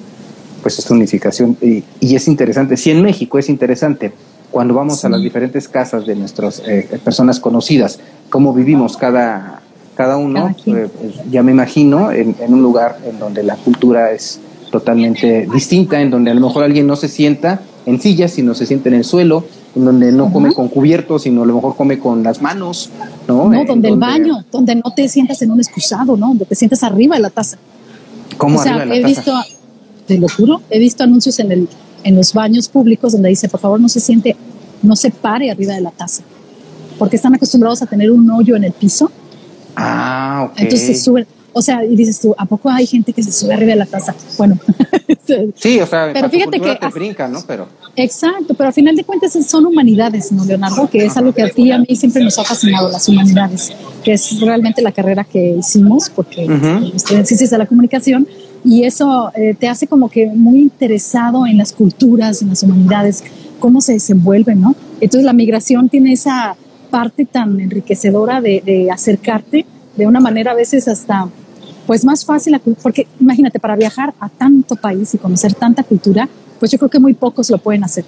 pues esta unificación y, y es interesante. Si en México es interesante, cuando vamos a las diferentes casas de nuestras eh, personas conocidas, cómo vivimos cada, cada uno, eh, pues, ya me imagino en, un lugar en donde la cultura es totalmente distinta, en donde a lo mejor alguien no se sienta en sillas, sino se sienta en el suelo, en donde no come con cubiertos, sino a lo mejor come con las manos, ¿no? No, donde, el baño, donde no te sientas en un excusado, ¿no? Donde te sientas arriba de la taza. ¿Cómo o sea, he visto, te lo juro, he visto anuncios en el en los baños públicos donde dice, por favor, no se siente, no se pare arriba de la taza, porque están acostumbrados a tener un hoyo en el piso. Ah, ok. Entonces suben, o sea, y dices tú, ¿a poco hay gente que se sube arriba de la taza? Bueno. sí, o sea, pero fíjate que... Te brinca, ¿no? Pero... Exacto, pero al final de cuentas son humanidades, ¿no, Leonardo? Que es algo que a ti y a mí siempre nos ha fascinado, las humanidades, que es realmente la carrera que hicimos, porque estoy en ciencias de la comunicación, y eso eh, te hace como que muy interesado en las culturas, en las humanidades, cómo se desenvuelven, ¿no? Entonces la migración tiene esa parte tan enriquecedora de, de acercarte de una manera a veces hasta pues más fácil, porque imagínate, para viajar a tanto país y conocer tanta cultura, pues yo creo que muy pocos lo pueden hacer.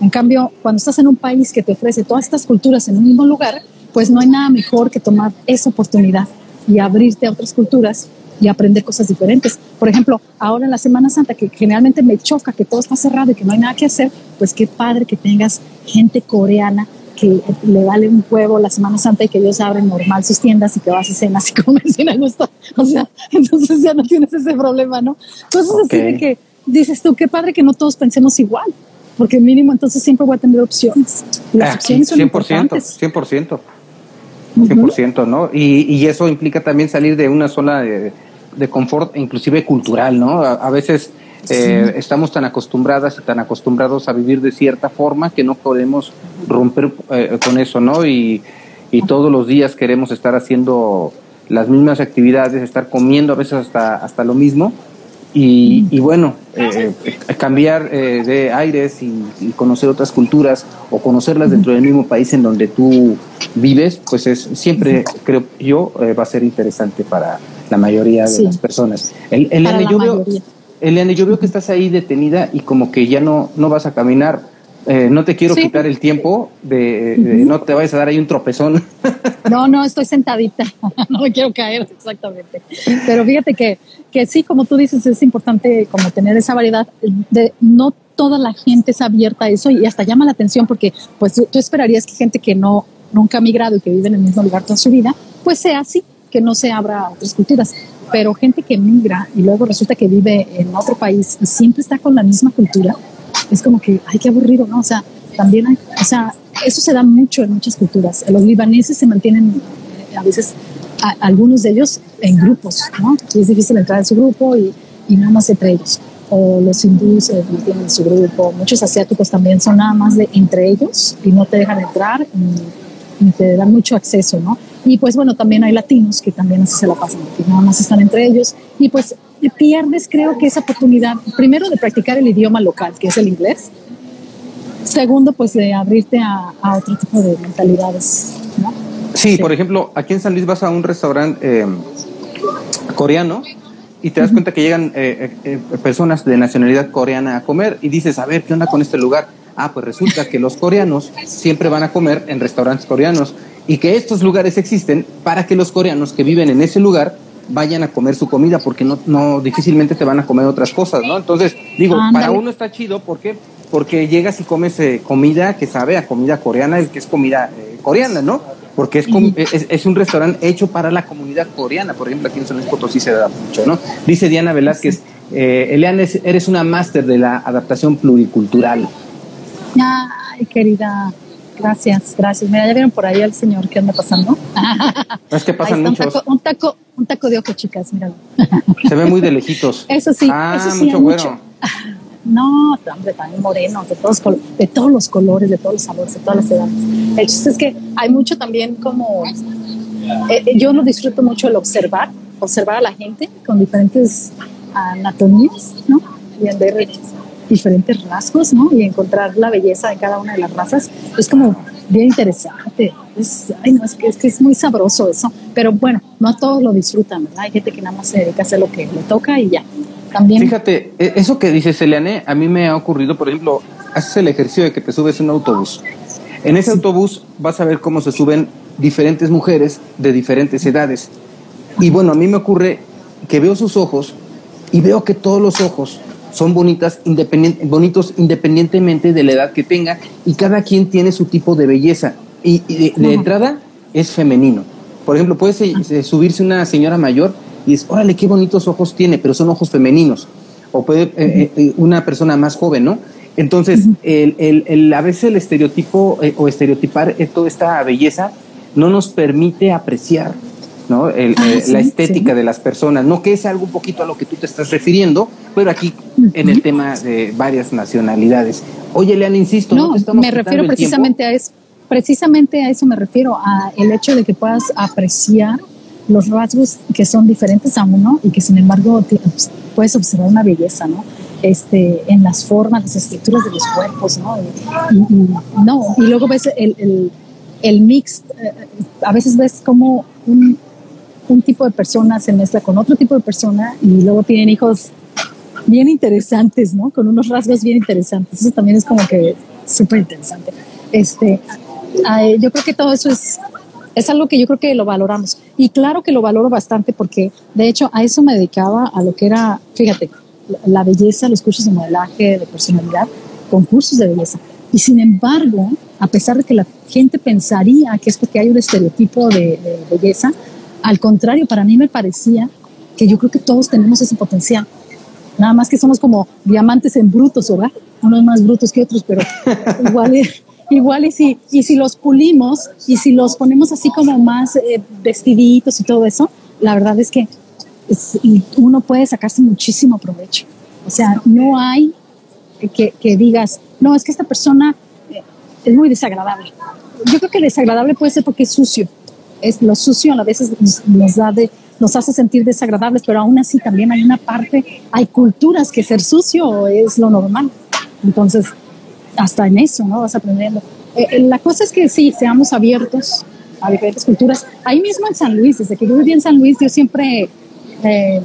En cambio, cuando estás en un país que te ofrece todas estas culturas en un mismo lugar, pues no hay nada mejor que tomar esa oportunidad y abrirte a otras culturas y aprender cosas diferentes. Por ejemplo, ahora en la Semana Santa, que generalmente me choca que todo está cerrado y que no hay nada que hacer, pues qué padre que tengas gente coreana que le vale un huevo la Semana Santa y que ellos abren normal sus tiendas y que vas a cenas y comes sin gusto. O sea, entonces ya no tienes ese problema, ¿no? Entonces así de que dices tú, qué padre que no todos pensemos igual. porque mínimo entonces siempre voy a tener opciones. Las opciones son 100%, importantes. 100%. 100%, ¿no? Y, y, eso implica también salir de una zona de, de confort, inclusive cultural, ¿no? A, veces eh, estamos tan acostumbradas y tan acostumbrados a vivir de cierta forma que no podemos romper eh, con eso, ¿no? Y, y todos los días queremos estar haciendo las mismas actividades, estar comiendo a veces hasta, hasta lo mismo. Y, y bueno, eh, cambiar de aires y, y, conocer otras culturas o conocerlas dentro del mismo país en donde tú vives, pues es siempre, creo yo, va a ser interesante para, la mayoría de las personas. El, Eliane, yo veo, Eliane, yo veo que estás ahí detenida y como que ya no, no vas a caminar. Eh, no te quiero quitar el tiempo de, no te vayas a dar ahí un tropezón. No, no, estoy sentadita, no me quiero caer exactamente. Pero fíjate que, que sí, como tú dices, es importante como tener esa variedad de no toda la gente es abierta a eso y hasta llama la atención porque pues tú esperarías que gente que no nunca ha migrado y que vive en el mismo lugar toda su vida, pues sea así, que no se abra a otras culturas. Pero gente que migra y luego resulta que vive en otro país y siempre está con la misma cultura, es como que, ay, qué aburrido, ¿no? O sea, también hay, o sea, eso se da mucho en muchas culturas. Los libaneses se mantienen eh, a veces, algunos de ellos en grupos, ¿no? Y es difícil entrar en su grupo y, y nada más entre ellos. O los hindúes se mantienen en su grupo. Muchos asiáticos también son nada más de entre ellos y no te dejan entrar y, y te dan mucho acceso, ¿no? Y pues bueno, también hay latinos que también así se la pasan, que nada más están entre ellos. Y pues pierdes creo que esa oportunidad, primero de practicar el idioma local, que es el inglés. Segundo, pues de abrirte a, otro tipo de mentalidades. ¿no? Sí, por ejemplo, aquí en San Luis vas a un restaurante eh, coreano y te das cuenta que llegan eh, eh, personas de nacionalidad coreana a comer y dices, a ver, ¿qué onda con este lugar? Ah, pues resulta que los coreanos siempre van a comer en restaurantes coreanos y que estos lugares existen para que los coreanos que viven en ese lugar vayan a comer su comida porque no, no difícilmente te van a comer otras cosas, ¿no? Entonces, digo, para uno está chido porque porque llegas y comes eh, comida que sabe a comida coreana, que es comida eh, coreana, ¿no? Porque es, es, un restaurante hecho para la comunidad coreana, por ejemplo, aquí en San Luis Potosí se da mucho, ¿no? Dice Diana Velázquez, eh, Eliana, eres una máster de la adaptación pluricultural. Ay, querida, Gracias, gracias. Mira, ya vieron por ahí al señor que anda pasando. Es que pasan muchos. Un taco, un taco, de ojo, chicas, míralo. Se ve muy de lejitos. Eso sí, ah, eso sí, mucho mucho. No, hombre, también morenos, de todos, de todos los colores, de todos los sabores, de todas las edades. El chiste es que hay mucho también como... Eh, eh, yo lo disfruto mucho el observar, observar a la gente con diferentes anatomías, ¿no? Bien, ver diferentes rasgos, ¿no? Y encontrar la belleza de cada una de las razas es como bien interesante. Es, ay, no, es, que, es que es muy sabroso eso. Pero bueno, no a todos lo disfrutan, ¿verdad? Hay gente que nada más se dedica a hacer lo que le toca y ya. También. Fíjate, e, eso que dices, Eliane, a mí me ha ocurrido, por ejemplo, haces el ejercicio de que te subes en un autobús. En ese autobús vas a ver cómo se suben diferentes mujeres de diferentes edades. Y bueno, a mí me ocurre que veo sus ojos y veo que todos los ojos son bonitas, bonitos independientemente de la edad que tenga y cada quien tiene su tipo de belleza. Y, de, entrada es femenino. Por ejemplo, puede subirse una señora mayor y es, órale, qué bonitos ojos tiene, pero son ojos femeninos. O puede eh, eh, eh, una persona más joven, ¿no? Entonces, el, a veces el estereotipo o estereotipar toda esta belleza no nos permite apreciar ¿no? Ah, la estética de las personas, no que es algo un poquito a lo que tú te estás refiriendo, pero aquí en el tema de varias nacionalidades. Oye, Leana, insisto, no, me refiero precisamente a eso, precisamente a eso me refiero, a el hecho de que puedas apreciar los rasgos que son diferentes a uno y que sin embargo pues, puedes observar una belleza, ¿no? Este, en las formas, las estructuras de los cuerpos, ¿no? Y, no, y luego ves el, el, el mix, eh, a veces ves como un, un tipo de persona se mezcla con otro tipo de persona y luego tienen hijos bien interesantes, ¿no? Con unos rasgos bien interesantes. Eso también es como que súper interesante. Este, yo creo que todo eso es, es algo que yo creo que lo valoramos. Y claro que lo valoro bastante porque, de hecho, a eso me dedicaba, a lo que era, fíjate, la belleza, los cursos de modelaje, de personalidad, concursos de belleza. Y sin embargo, a pesar de que la gente pensaría que es porque hay un estereotipo de, de belleza, al contrario, para mí me parecía que yo creo que todos tenemos ese potencial. Nada más que somos como diamantes en brutos, ¿verdad? Unos más brutos que otros, pero igual, igual y, si, y si los pulimos y si los ponemos así como más eh, vestiditos y todo eso, la verdad es que uno puede sacarse muchísimo provecho. O sea, no hay que, que digas, no, es que esta persona eh, es muy desagradable. Yo creo que desagradable puede ser porque es sucio. Es lo sucio a veces nos, da de, nos hace sentir desagradables, pero aún así también hay una parte, hay culturas que ser sucio es lo normal. Entonces, hasta en eso, ¿no? Vas aprendiendo. Eh, eh, la cosa es que sí, seamos abiertos a diferentes culturas. Ahí mismo en San Luis, desde que yo viví en San Luis, yo siempre eh,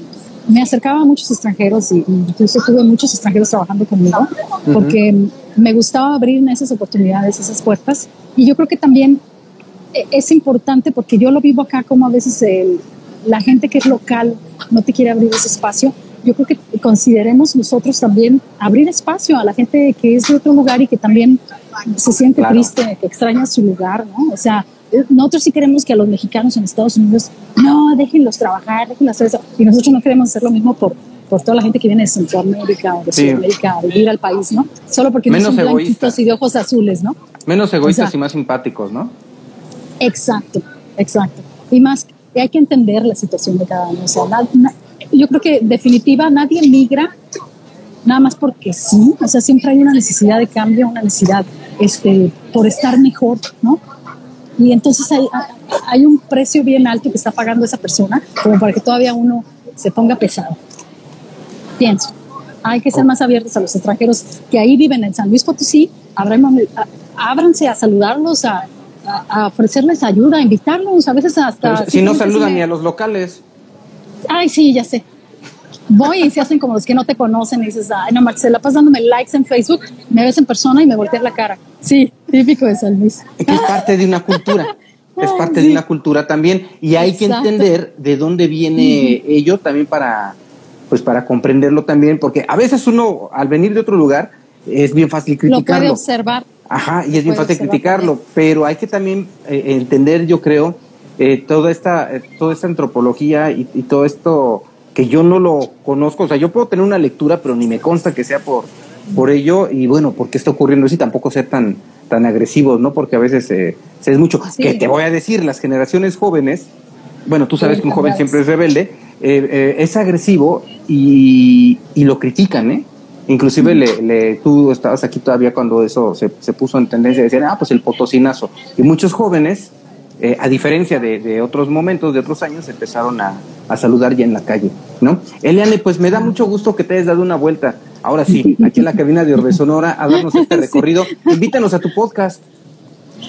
me acercaba a muchos extranjeros y incluso tuve muchos extranjeros trabajando conmigo porque me gustaba abrirme esas oportunidades, esas puertas. Y yo creo que también es importante porque yo lo vivo acá como a veces la gente que es local no te quiere abrir ese espacio. Yo creo que consideremos nosotros también abrir espacio a la gente que es de otro lugar y que también se siente triste, que extraña su lugar, ¿no? O sea, nosotros sí queremos que a los mexicanos en Estados Unidos, no, déjenlos trabajar, déjenlos hacer eso. Y nosotros no queremos hacer lo mismo por, por toda la gente que viene de Centroamérica o de Sudamérica a vivir al país, ¿no? Solo porque no son blanquitos y de ojos azules, ¿no? Menos egoístas y más simpáticos, ¿no? Exacto, exacto. Y más, hay que entender la situación de cada uno. O sea, yo creo que definitiva nadie migra nada más porque sí. O sea, siempre hay una necesidad de cambio, una necesidad este, por estar mejor, ¿no? Y entonces hay, hay un precio bien alto que está pagando esa persona como para que todavía uno se ponga pesado. Pienso, hay que ser más abiertos a los extranjeros que ahí viven en San Luis Potosí, ábranse a saludarlos, a, a, ofrecerles ayuda, a invitarlos, a veces hasta... si no saludan ni a los locales. Ay, sí, ya sé voy y se hacen como los que no te conocen y dices, ay, no, Marcela, pasando dándome likes en Facebook, me ves en persona y me volteas la cara. Sí, típico de San Luis. Es parte de una cultura. Es parte de una cultura también y hay que entender de dónde viene ello también para pues para comprenderlo también porque a veces uno al venir de otro lugar es bien fácil criticarlo. Lo puede observar. Ajá, y es bien fácil criticarlo, pero hay que también eh, entender, yo creo, eh, toda esta eh, toda esta antropología y todo esto que yo no lo conozco, o sea, yo puedo tener una lectura, pero ni me consta que sea por, por ello, y bueno, ¿por qué está ocurriendo eso y tampoco ser tan, tan agresivos, ¿no? Porque a veces eh, se es mucho. Que te voy a decir, las generaciones jóvenes, bueno, tú sabes que un joven siempre es rebelde, es agresivo y, y, lo critican, ¿eh? Inclusive le, le, tú estabas aquí todavía cuando eso se, se puso en tendencia, decían, ah, pues el potosinazo. Y muchos jóvenes eh, a diferencia de, otros momentos, de otros años, empezaron a, saludar ya en la calle, ¿no? Eliane, pues me da mucho gusto que te hayas dado una vuelta. Ahora sí, aquí en la cabina de Orbe Sonora, a darnos este recorrido. Invítanos a tu podcast.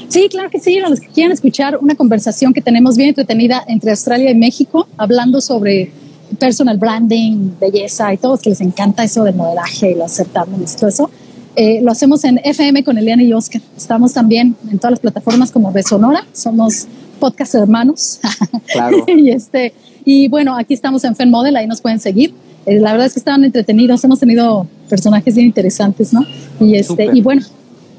Sí, claro que sí, a los que quieran escuchar una conversación que tenemos bien entretenida entre Australia y México, hablando sobre personal branding, belleza y todo, que les encanta eso del modelaje y los certámenes y todo eso. Eh, lo hacemos en FM con Eliana y Oscar. Estamos también en todas las plataformas como Besonora. Somos podcast hermanos. Claro. y, este, y bueno, aquí estamos en Fen Model, ahí nos pueden seguir. Eh, la verdad es que estaban entretenidos, hemos tenido personajes bien interesantes, ¿no? Y, este, y bueno,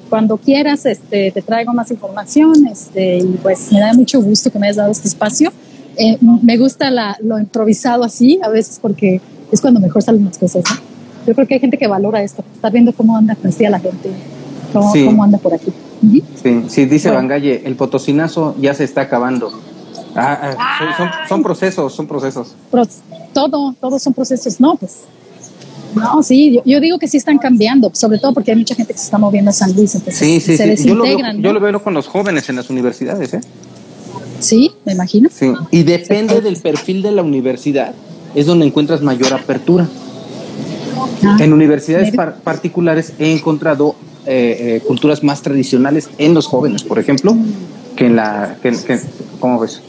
cuando quieras este, te traigo más información este, y pues me da mucho gusto que me hayas dado este espacio. Eh, me gusta la, lo improvisado así a veces porque es cuando mejor salen las cosas, ¿no? yo creo que hay gente que valora esto, está viendo cómo anda la gente, cómo, anda por aquí. Sí, sí, dice Bangalle, el potosinazo ya se está acabando. Ah, ah, son, procesos, son procesos. todo, todos son procesos. No, pues, no, sí, yo, digo que sí están cambiando, sobre todo porque hay mucha gente que se está moviendo a San Luis, entonces sí, sí, se desintegran. Yo lo, veo, con los jóvenes en las universidades, ¿eh? Sí, me imagino. Sí, y depende del perfil de la universidad, es donde encuentras mayor apertura. Ah, en universidades particulares he encontrado eh, eh, culturas más tradicionales en los jóvenes, por ejemplo, que en la... ¿Cómo ves?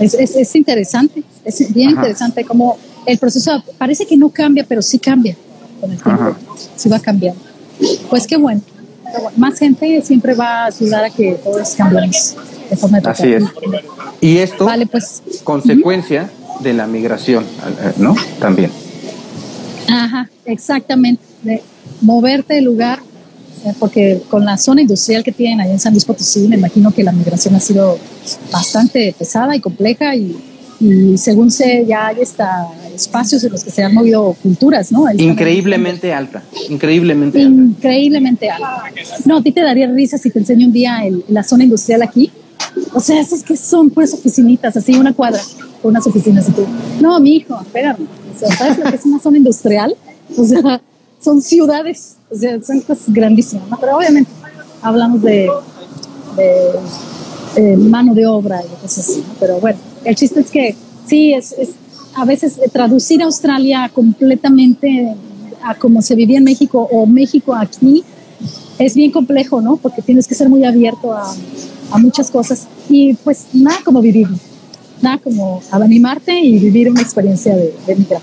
Es, es, interesante, es bien interesante como el proceso parece que no cambia, pero sí cambia con el tiempo, sí va cambiando. Pues qué bueno, más gente siempre va a ayudar a que todos cambiemos de forma Así es. Y esto, vale, pues, consecuencia de la migración, ¿no? También. Ajá, exactamente. De moverte de lugar, eh, porque con la zona industrial que tienen ahí en San Luis Potosí, me imagino que la migración ha sido bastante pesada y compleja y, y según sé ya hay hasta espacios en los que se han movido culturas, ¿no? Increíblemente alta, increíblemente alta. Increíblemente alta. No, a ti te daría risa si te enseño un día en la zona industrial aquí. O sea, es que son puras oficinitas, así una cuadra con unas oficinas y tú. No, mi hijo, espérame. ¿sabes lo que es una zona industrial? O sea, son ciudades, o sea, son cosas grandísimas, ¿no? Pero obviamente hablamos de, de mano de obra y cosas así, ¿no? Pero bueno, el chiste es que sí, es, es a veces traducir Australia completamente a como se vivía en México o México aquí es bien complejo, ¿no? Porque tienes que ser muy abierto a, a muchas cosas y pues nada como vivirlo, nada como animarte y vivir una experiencia de, de migrar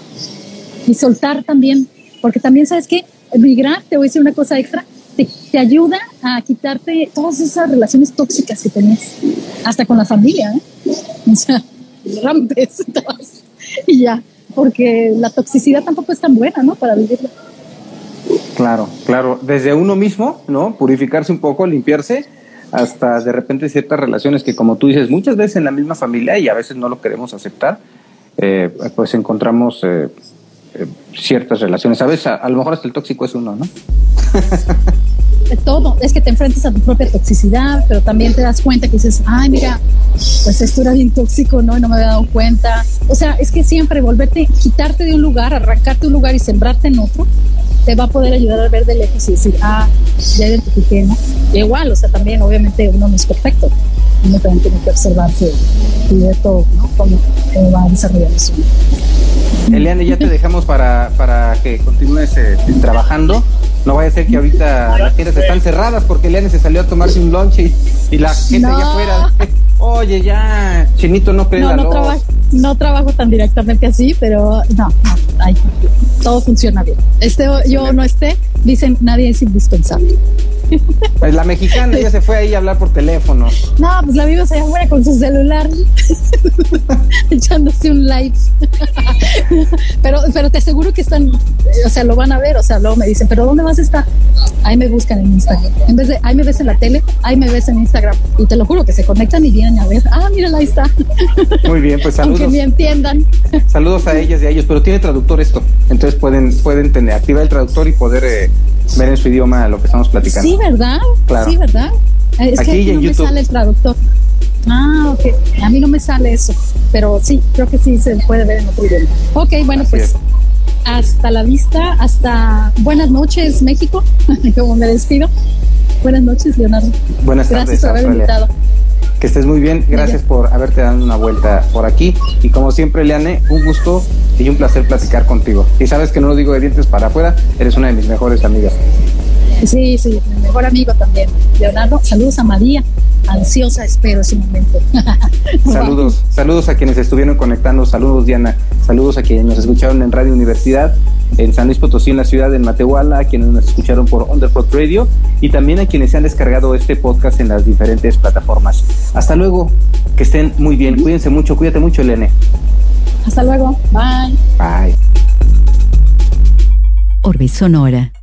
y soltar también, porque también sabes que migrar, te voy a decir una cosa extra, te, te, ayuda a quitarte todas esas relaciones tóxicas que tenías, hasta con la familia, ¿eh? O sea, rampes y ya, porque la toxicidad tampoco es tan buena, ¿no? Para vivirla. Claro, claro. Desde uno mismo, ¿no? Purificarse un poco, limpiarse, hasta de repente ciertas relaciones que, como tú dices, muchas veces en la misma familia y a veces no lo queremos aceptar, eh, pues encontramos eh, ciertas relaciones. A veces, a, lo mejor hasta el tóxico es uno, ¿no? todo, es que te enfrentas a tu propia toxicidad, pero también te das cuenta que dices, ay, mira, pues esto era bien tóxico, ¿no? Y no me había dado cuenta. O sea, es que siempre volverte, quitarte de un lugar, arrancarte un lugar y sembrarte en otro, te va a poder ayudar a ver de lejos y decir, ah, ya identifiqué, ¿no? igual, o sea, también obviamente uno no es perfecto, uno también tiene que observarse y ver todo, ¿no? Cómo, va a desarrollar eso. Eliane, ya te dejamos para, para que continúes eh, trabajando. No vaya a ser que ahorita las tiendas están cerradas porque Eliane se salió a tomarse un lunch y, la gente ya fuera. Oye, ya, Chinito no cree no, no, trabajo, no trabajo tan directamente así, pero no, no todo funciona bien. Este, yo no esté, dicen nadie es indispensable. Pues la mexicana ya se fue ahí a hablar por teléfono. No, pues la vimos allá afuera con su celular, echándose un live. pero, pero te aseguro que están, o sea, lo van a ver, o sea, luego me dicen, pero ¿dónde vas a estar? Ahí me buscan en Instagram. En vez de, ahí me ves en la tele, ahí me ves en Instagram. Y te lo juro que se conectan y vienen a ver, ah, mira, ahí está. Muy bien, pues saludos. Aunque me entiendan. Saludos a ellas y a ellos, pero tiene traductor esto, entonces pueden, pueden tener, activar el traductor y poder eh, ver en su idioma lo que estamos platicando. Sí, ¿verdad? Sí, ¿verdad? Es que aquí no me sale el traductor. Ah, ok. A mí no me sale eso, pero sí, creo que sí se puede ver en otro idioma. Ok, bueno, pues hasta la vista, hasta buenas noches, México, como me despido. Buenas noches, Leonardo. Buenas tardes. Gracias por haber invitado. Que estés muy bien. Gracias por haberte dado una vuelta por aquí. Y como siempre, Leane, un gusto y un placer platicar contigo. Y sabes que no lo digo de dientes para afuera, eres una de mis mejores amigas. Sí, sí, mi mejor amigo también. Leonardo, saludos a María. Ansiosa espero ese momento. saludos, saludos a quienes estuvieron conectando, saludos Diana, saludos a quienes nos escucharon en Radio Universidad, en San Luis Potosí, en la ciudad de Matehuala, a quienes nos escucharon por Underpod Radio y también a quienes se han descargado este podcast en las diferentes plataformas. Hasta luego, que estén muy bien, cuídense mucho, cuídate mucho, Elene. Hasta luego, bye. Bye. Orbe Sonora.